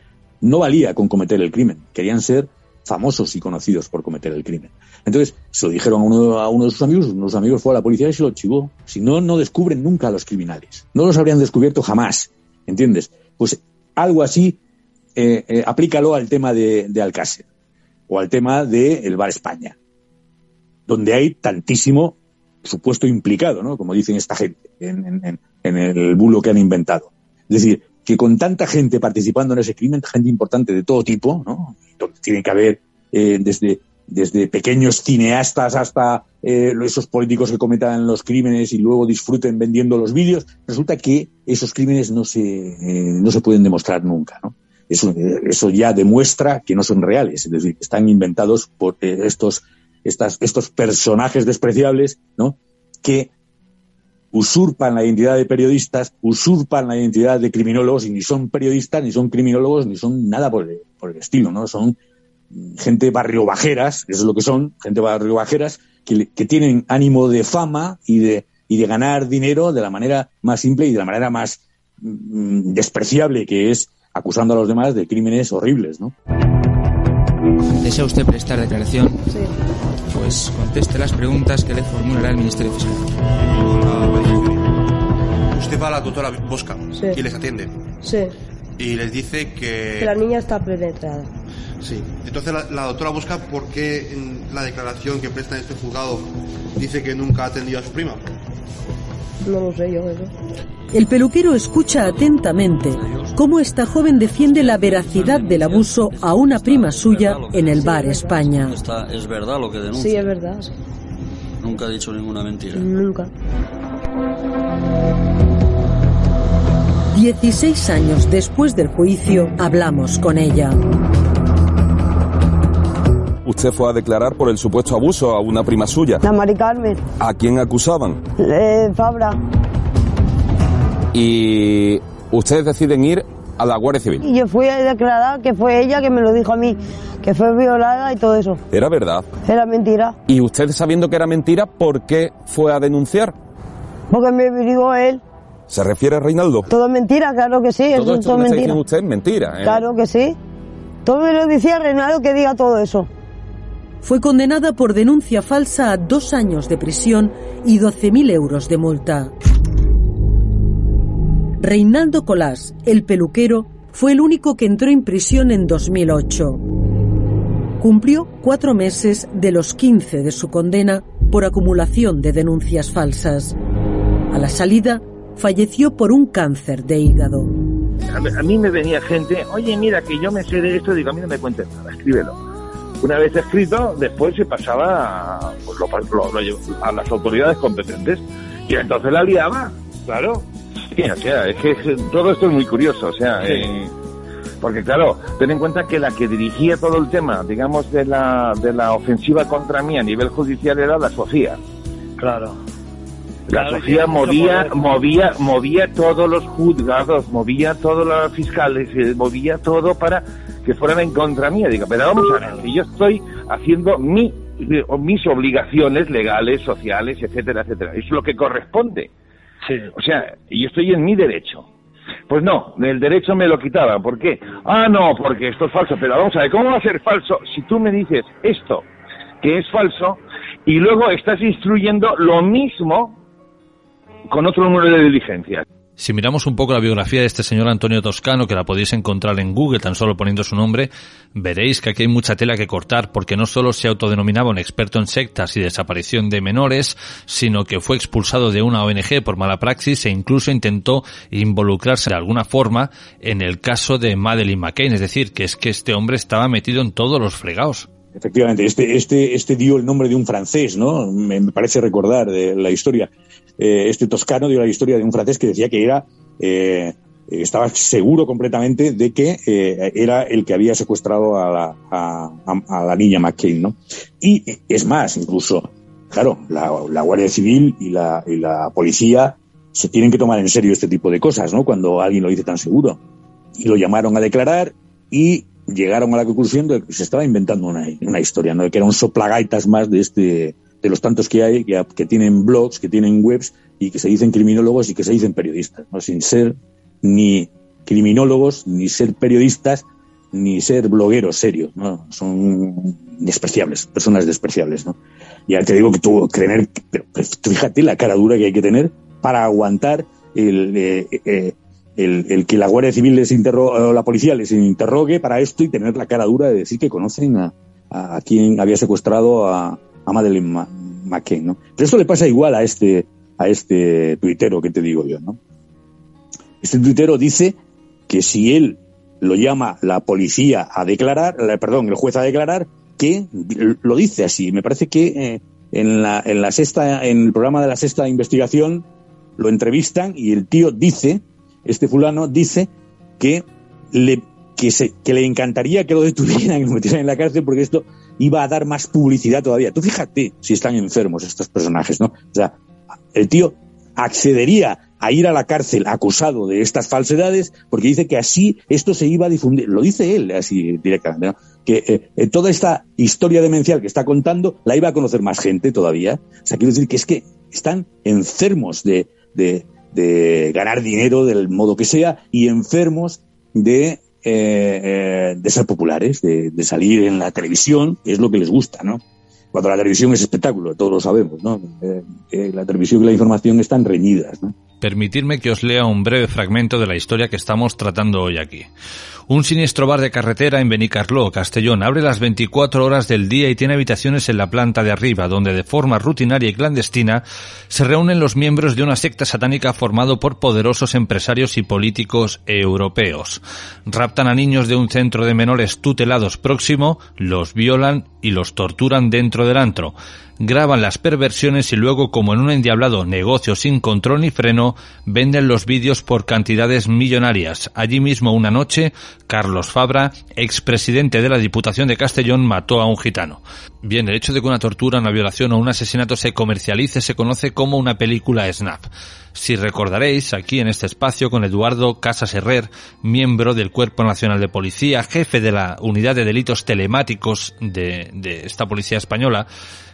no valía con cometer el crimen, querían ser famosos y conocidos por cometer el crimen. Entonces, se lo dijeron a uno, de sus amigos, uno de sus amigos fue a la policía y se lo chivó. Si no, no descubren nunca a los criminales. No los habrían descubierto jamás. ¿Entiendes? Pues algo así, eh, eh, aplícalo al tema de, de Alcácer o al tema del de Bar España, donde hay tantísimo supuesto implicado, ¿no? Como dicen esta gente, en, el bulo que han inventado. Es decir, que con tanta gente participando en ese crimen, gente importante de todo tipo, ¿no? Tiene que haber eh, desde, desde pequeños cineastas hasta eh, esos políticos que cometan los crímenes y luego disfruten vendiendo los vídeos, resulta que esos crímenes no se, eh, no se pueden demostrar nunca, ¿no? Eso, eso ya demuestra que no son reales, es decir, están inventados por estos, estas, estos personajes despreciables, ¿no? Que usurpan la identidad de periodistas, usurpan la identidad de criminólogos y ni son periodistas, ni son criminólogos, ni son nada por el, por el estilo, ¿no? Son gente barrio bajeras, eso es lo que son, gente barrio bajeras, que, que, tienen ánimo de fama y de, y de ganar dinero de la manera más simple y de la manera más mm, despreciable que es acusando a los demás de crímenes horribles, ¿no? ¿Desea usted prestar declaración? Sí. Pues conteste las preguntas que le formulará el Ministerio Fiscal. Usted va a la doctora Bosca sí. y les atiende. Sí. Y les dice que... Que la niña está penetrada. Sí. Entonces la, la doctora busca por qué en la declaración que presta en este juzgado dice que nunca ha atendido a su prima. No lo sé yo eso. El peluquero escucha atentamente cómo esta joven defiende la veracidad del abuso a una prima suya en el bar España. Es verdad lo que denuncia. Sí, es verdad. Nunca ha dicho ninguna mentira. Nunca. 16 años después del juicio, hablamos con ella. Usted fue a declarar por el supuesto abuso a una prima suya. La Mari Carmen, ¿A quién acusaban? eh, Fabra. Y ustedes deciden ir a la Guardia Civil. Y yo fui a declarar que fue ella que me lo dijo a mí, que fue violada y todo eso. Era verdad. Era mentira. Y usted sabiendo que era mentira, ¿por qué fue a denunciar? Porque me averiguó él. ¿Se refiere a Reinaldo? Todo es mentira, claro que sí, eso Todo es esto todo que me mentira. usted mentira. ¿eh? Claro que sí. Todo me lo decía Reinaldo que diga todo eso. Fue condenada por denuncia falsa a dos años de prisión y 12.000 euros de multa. Reinaldo Colás, el peluquero, fue el único que entró en prisión en 2008. Cumplió cuatro meses de los 15 de su condena por acumulación de denuncias falsas. A la salida, falleció por un cáncer de hígado. A mí, me venía gente, oye, mira, que yo me sé de esto, digo, a mí no me cuentes nada, escríbelo. Una vez escrito, después se pasaba a, pues, lo- lo- a las autoridades competentes y entonces la liaba, claro. Sí, o sea, es que todo esto es muy curioso, o sea, Sí. eh, porque claro, ten en cuenta que la que dirigía todo el tema, digamos, de la, de la ofensiva contra mí a nivel judicial era la Sofía. Claro. La Claro, Sofía movía, movía, movía todos los juzgados, movía todos los fiscales, eh, movía todo para que fueran en contra mía. Digo, pero vamos a ver, si yo estoy haciendo mi, mis obligaciones legales, sociales, etcétera, etcétera. Es lo que corresponde. O sea, yo estoy en mi derecho. Pues no, el derecho me lo quitaban. ¿Por qué? Ah, no, porque esto es falso. Pero vamos a ver, ¿cómo va a ser falso si tú me dices esto, que es falso, y luego estás instruyendo lo mismo con otro número de diligencias? Si miramos un poco la biografía de este señor Antonio Toscano, que la podéis encontrar en Google tan solo poniendo su nombre, veréis que aquí hay mucha tela que cortar, porque no solo se autodenominaba un experto en sectas y desaparición de menores, sino que fue expulsado de una ONG por mala praxis e incluso intentó involucrarse de alguna forma en el caso de Madeleine McCain. Es decir, que es que este hombre estaba metido en todos los fregados. Efectivamente, este, este, este dio el nombre de un francés, ¿no? Me, parece recordar de la historia. Eh, este toscano dio la historia de un francés que decía que era, eh, estaba seguro completamente de que eh, era el que había secuestrado a la niña McCain, ¿no? Y es más, incluso, claro, la, la Guardia Civil y la, y la policía se tienen que tomar en serio este tipo de cosas, ¿no? Cuando alguien lo dice tan seguro. Y lo llamaron a declarar y llegaron a la conclusión de que se estaba inventando una, historia, ¿no? De que era un soplagaitas más de este, de los tantos que hay, que, que tienen blogs, que tienen webs y que se dicen criminólogos y que se dicen periodistas, ¿no? Sin ser ni criminólogos, ni ser periodistas, ni ser blogueros serios, ¿no? Son despreciables, personas despreciables, ¿no? Ya te digo que tener, pero, pero fíjate la cara dura que hay que tener para aguantar el, eh, eh, el, el que la Guardia Civil les interro la policía les interrogue para esto y tener la cara dura de decir que conocen a, a, quien había secuestrado a, a Madeleine Ma- McCain, ¿no? Pero esto le pasa igual a este, a este tuitero que te digo yo, ¿no? Este tuitero dice que si él lo llama la policía a declarar, la- perdón, el juez a declarar, que lo dice así. Me parece que eh, en, la, en la sexta, en el programa de la sexta investigación lo entrevistan y el tío dice, este fulano dice que le, que le encantaría que lo detuvieran y lo metieran en la cárcel porque esto iba a dar más publicidad todavía. Tú fíjate si están enfermos estos personajes, ¿no? O sea, el tío accedería a ir a la cárcel acusado de estas falsedades porque dice que así esto se iba a difundir. Lo dice él así directamente, ¿no? Que eh, eh, toda esta historia demencial que está contando la iba a conocer más gente todavía. O sea, quiero decir que es que están enfermos de, de, de ganar dinero del modo que sea y enfermos de, eh, eh, ser populares, de, salir en la televisión, que es lo que les gusta, ¿no? Cuando la televisión es espectáculo, todos lo sabemos, ¿no? Eh, la televisión y la información están reñidas, ¿no? Permitidme que os lea un breve fragmento de la historia que estamos tratando hoy aquí. Un siniestro bar de carretera en Benicarló, Castellón, abre las 24 horas del día y tiene habitaciones en la planta de arriba, donde de forma rutinaria y clandestina se reúnen los miembros de una secta satánica formado por poderosos empresarios y políticos europeos. Raptan a niños de un centro de menores tutelados próximo, los violan y los torturan dentro del antro graban las perversiones y luego, como en un endiablado negocio sin control ni freno, venden los vídeos por cantidades millonarias. Allí mismo una noche, Carlos Fabra, expresidente de la Diputación de Castellón, mató a un gitano. Bien, el hecho de que una tortura, una violación o un asesinato se comercialice se conoce como una película snap. Si recordaréis, aquí en este espacio con Eduardo Casas Herrer, miembro del Cuerpo Nacional de Policía, jefe de la Unidad de Delitos Telemáticos de, de esta Policía Española,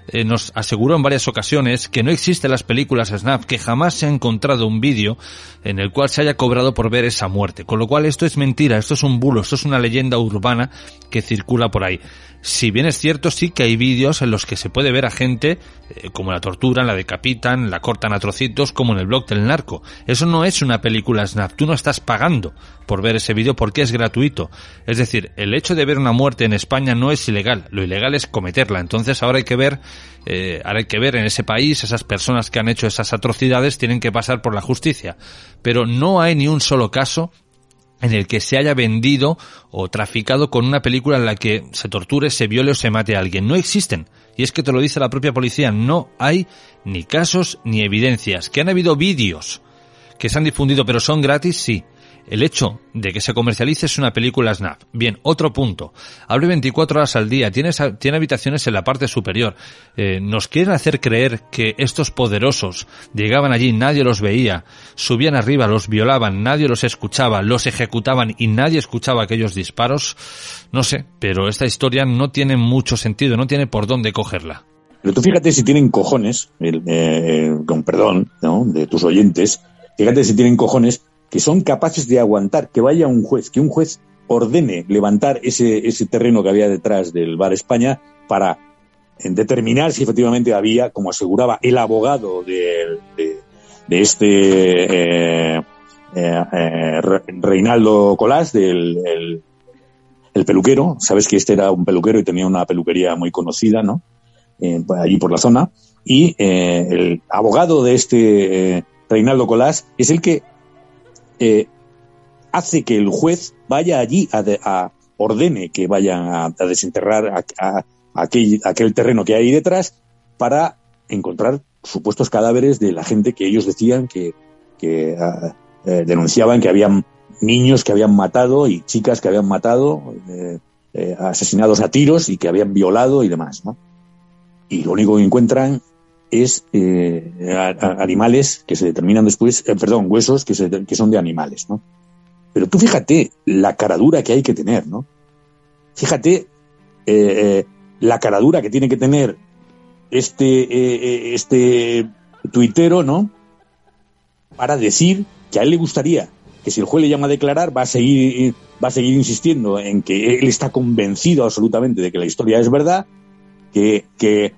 eh, nos aseguró en varias ocasiones que no existen las películas Snap, que jamás se ha encontrado un vídeo en el cual se haya cobrado por ver esa muerte. Con lo cual esto es mentira, esto es un bulo, esto es una leyenda urbana que circula por ahí. Si bien es cierto, sí que hay vídeos en los que se puede ver a gente eh, como la torturan, la decapitan, la cortan a trocitos, como en el blog del narco. Eso no es una película Snap, tú no estás pagando por ver ese vídeo porque es gratuito. Es decir, el hecho de ver una muerte en España no es ilegal, lo ilegal es cometerla. Entonces ahora hay que ver, eh, ahora hay que ver en ese país esas personas que han hecho esas atrocidades tienen que pasar por la justicia. Pero no hay ni un solo caso en el que se haya vendido o traficado con una película en la que se torture, se viole o se mate a alguien. No existen. Y es que te lo dice la propia policía, no hay ni casos ni evidencias. Que han habido vídeos que se han difundido pero son gratis, sí el hecho de que se comercialice es una película Snap. Bien, otro punto. Abre 24 horas al día, tiene, tiene habitaciones en la parte superior. Eh, nos quieren hacer creer que estos poderosos llegaban allí, nadie los veía, subían arriba, los violaban, nadie los escuchaba, los ejecutaban y nadie escuchaba aquellos disparos. No sé, pero esta historia no tiene mucho sentido, no tiene por dónde cogerla. Pero tú fíjate si tienen cojones, eh, con perdón, ¿no? de tus oyentes, fíjate si tienen cojones que son capaces de aguantar que vaya un juez, que un juez ordene levantar ese, ese terreno que había detrás del Bar España para determinar si efectivamente había, como aseguraba el abogado de, de, este eh, eh, eh, Reinaldo Colás, del el, el, peluquero, sabes que este era un peluquero y tenía una peluquería muy conocida, ¿no? allí por la zona, y el abogado de este Reinaldo Colás es el que eh, hace que el juez vaya allí a, ordene que vayan a, desenterrar a, aquel, aquel terreno que hay detrás para encontrar supuestos cadáveres de la gente que ellos decían que, ah, eh, denunciaban que habían niños que habían matado y chicas que habían matado, eh, asesinados a tiros y que habían violado y demás, ¿no? Y lo único que encuentran es eh, animales que se determinan después, eh, perdón, huesos que, se, que son de animales, ¿no? Pero tú fíjate la caradura que hay que tener, ¿no? Fíjate eh, la caradura que tiene que tener este, este tuitero, ¿no? Para decir que a él le gustaría que si el juez le llama a declarar va a seguir, va a seguir insistiendo en que él está convencido absolutamente de que la historia es verdad, que, que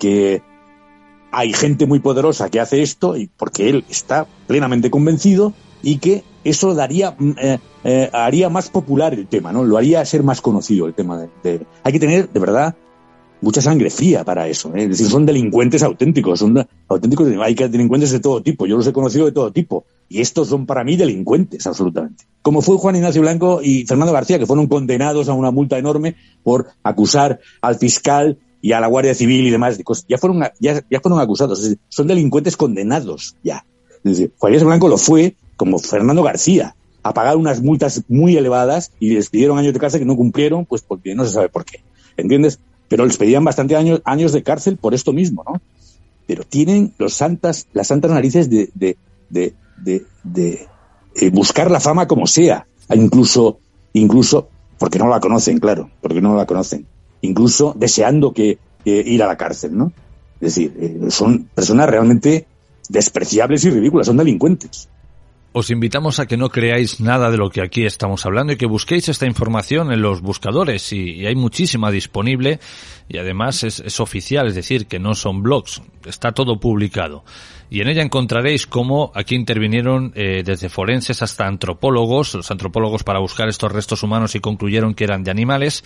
que hay gente muy poderosa que hace esto y porque él está plenamente convencido y que eso daría mm, eh, eh, haría más popular el tema, ¿no? Lo haría ser más conocido el tema de, hay que tener de verdad mucha sangre fría para eso, ¿eh? es decir, son delincuentes auténticos, son auténticos, hay delincuentes de todo tipo, yo los he conocido de todo tipo y estos son para mí delincuentes absolutamente. Como fue Juan Ignacio Blanco y Fernando García, que fueron condenados a una multa enorme por acusar al fiscal y a la Guardia Civil y demás, ya fueron, ya, ya fueron acusados, son delincuentes condenados ya. Es decir, Juan Blanco lo fue como Fernando García, a pagar unas multas muy elevadas y les pidieron años de cárcel que no cumplieron, pues porque no se sabe por qué. ¿Entiendes? Pero les pedían bastante años, años de cárcel por esto mismo, ¿no? Pero tienen los santas, las santas narices de, de, de, de, de eh, buscar la fama como sea, incluso, incluso, porque no la conocen, claro, porque no la conocen incluso deseando que, ir a la cárcel, ¿no? Es decir, eh, son personas realmente despreciables y ridículas, son delincuentes. Os invitamos a que no creáis nada de lo que aquí estamos hablando y que busquéis esta información en los buscadores y, hay muchísima disponible y además es, es, oficial, es decir, que no son blogs, está todo publicado. Y en ella encontraréis cómo aquí intervinieron eh, desde forenses hasta antropólogos, los antropólogos para buscar estos restos humanos y concluyeron que eran de animales,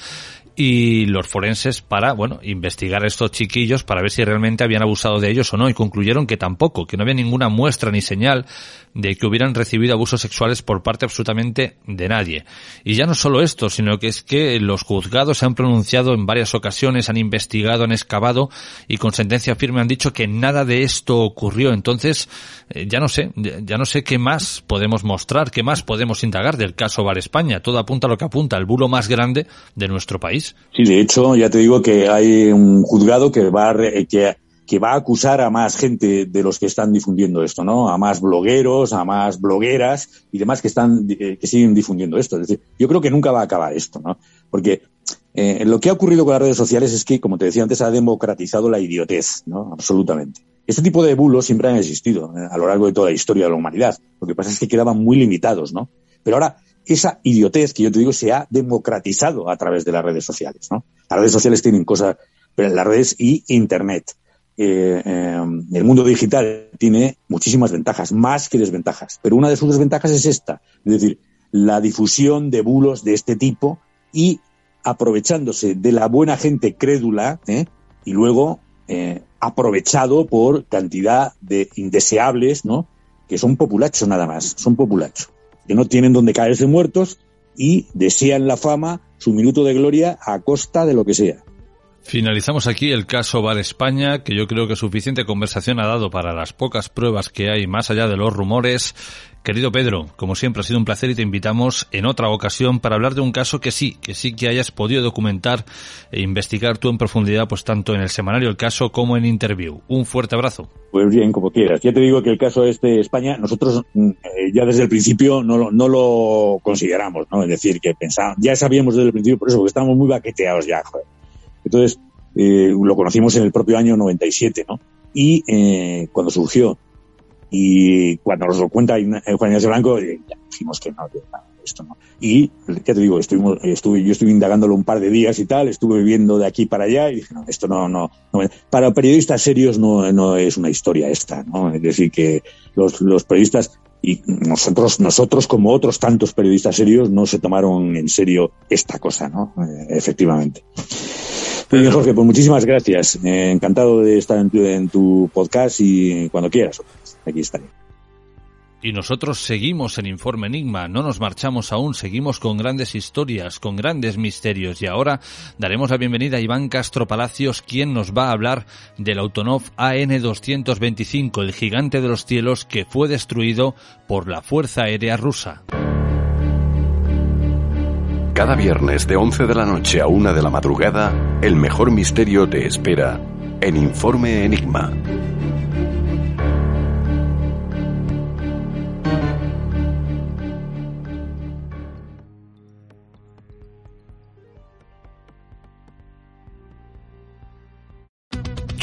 y los forenses para, bueno, investigar a estos chiquillos para ver si realmente habían abusado de ellos o no y concluyeron que tampoco, que no había ninguna muestra ni señal de que hubieran recibido abusos sexuales por parte absolutamente de nadie. Y ya no solo esto, sino que es que los juzgados se han pronunciado en varias ocasiones, han investigado, han excavado y con sentencia firme han dicho que nada de esto ocurrió. Entonces, eh, ya no sé, ya no sé qué más podemos mostrar, qué más podemos indagar del caso Bar España. Todo apunta a lo que apunta, el bulo más grande de nuestro país. Sí, de hecho, ya te digo que hay un juzgado que va a, que que va a acusar a más gente de los que están difundiendo esto, ¿no? A más blogueros, a más blogueras y demás que están, eh, que siguen difundiendo esto. Es decir, yo creo que nunca va a acabar esto, ¿no? Porque eh, lo que ha ocurrido con las redes sociales es que, como te decía antes, ha democratizado la idiotez, ¿no? Absolutamente. Este tipo de bulos siempre han existido eh, a lo largo de toda la historia de la humanidad. Lo que pasa es que quedaban muy limitados, ¿no? Pero ahora, esa idiotez que yo te digo se ha democratizado a través de las redes sociales, ¿no? Las redes sociales tienen cosas, pero las redes y Internet eh, em, el mundo digital tiene muchísimas ventajas, más que desventajas. Pero una de sus desventajas es esta, es decir, la difusión de bulos de este tipo y aprovechándose de la buena gente crédula ¿eh? y luego eh, aprovechado por cantidad de indeseables, ¿no? Que son populachos nada más, son populachos, que no tienen donde caerse muertos y desean la fama, su minuto de gloria a costa de lo que sea. Finalizamos aquí el caso Bar España, que yo creo que suficiente conversación ha dado para las pocas pruebas que hay más allá de los rumores. Querido Pedro, como siempre ha sido un placer y te invitamos en otra ocasión para hablar de un caso que sí, que sí que hayas podido documentar e investigar tú en profundidad, pues tanto en el semanario El Caso como en Interview. Un fuerte abrazo. Pues bien, como quieras. Ya te digo que el caso este de España, nosotros mm, eh, ya desde el principio no lo, no lo consideramos, ¿no? Es decir, que pensábamos, ya sabíamos desde el principio por eso, porque estábamos muy baqueteados ya, joder. Entonces, eh, lo conocimos en el propio año 97, ¿no? Y eh, cuando surgió, y cuando nos lo cuenta Juan Ignacio Blanco, eh, ya dijimos que no, que esto no. Y ya te digo, estuvimos, estuve, yo estuve indagándolo un par de días y tal, estuve viviendo de aquí para allá y dije, no, esto no, no, no. Para periodistas serios no, no es una historia esta, ¿no? Es decir, que los, los periodistas y nosotros, nosotros como otros tantos periodistas serios no se tomaron en serio esta cosa, ¿no? efectivamente. Jorge, pues muchísimas gracias. Eh, encantado de estar en tu, podcast y cuando quieras, aquí estaré. Y nosotros seguimos en Informe Enigma, no nos marchamos aún, seguimos con grandes historias, con grandes misterios y ahora daremos la bienvenida a Iván Castro Palacios, quien nos va a hablar del Autonov AN-225, el gigante de los cielos que fue destruido por la Fuerza Aérea Rusa. Cada viernes de 11 de la noche a 1 de la madrugada, el mejor misterio te espera en Informe Enigma.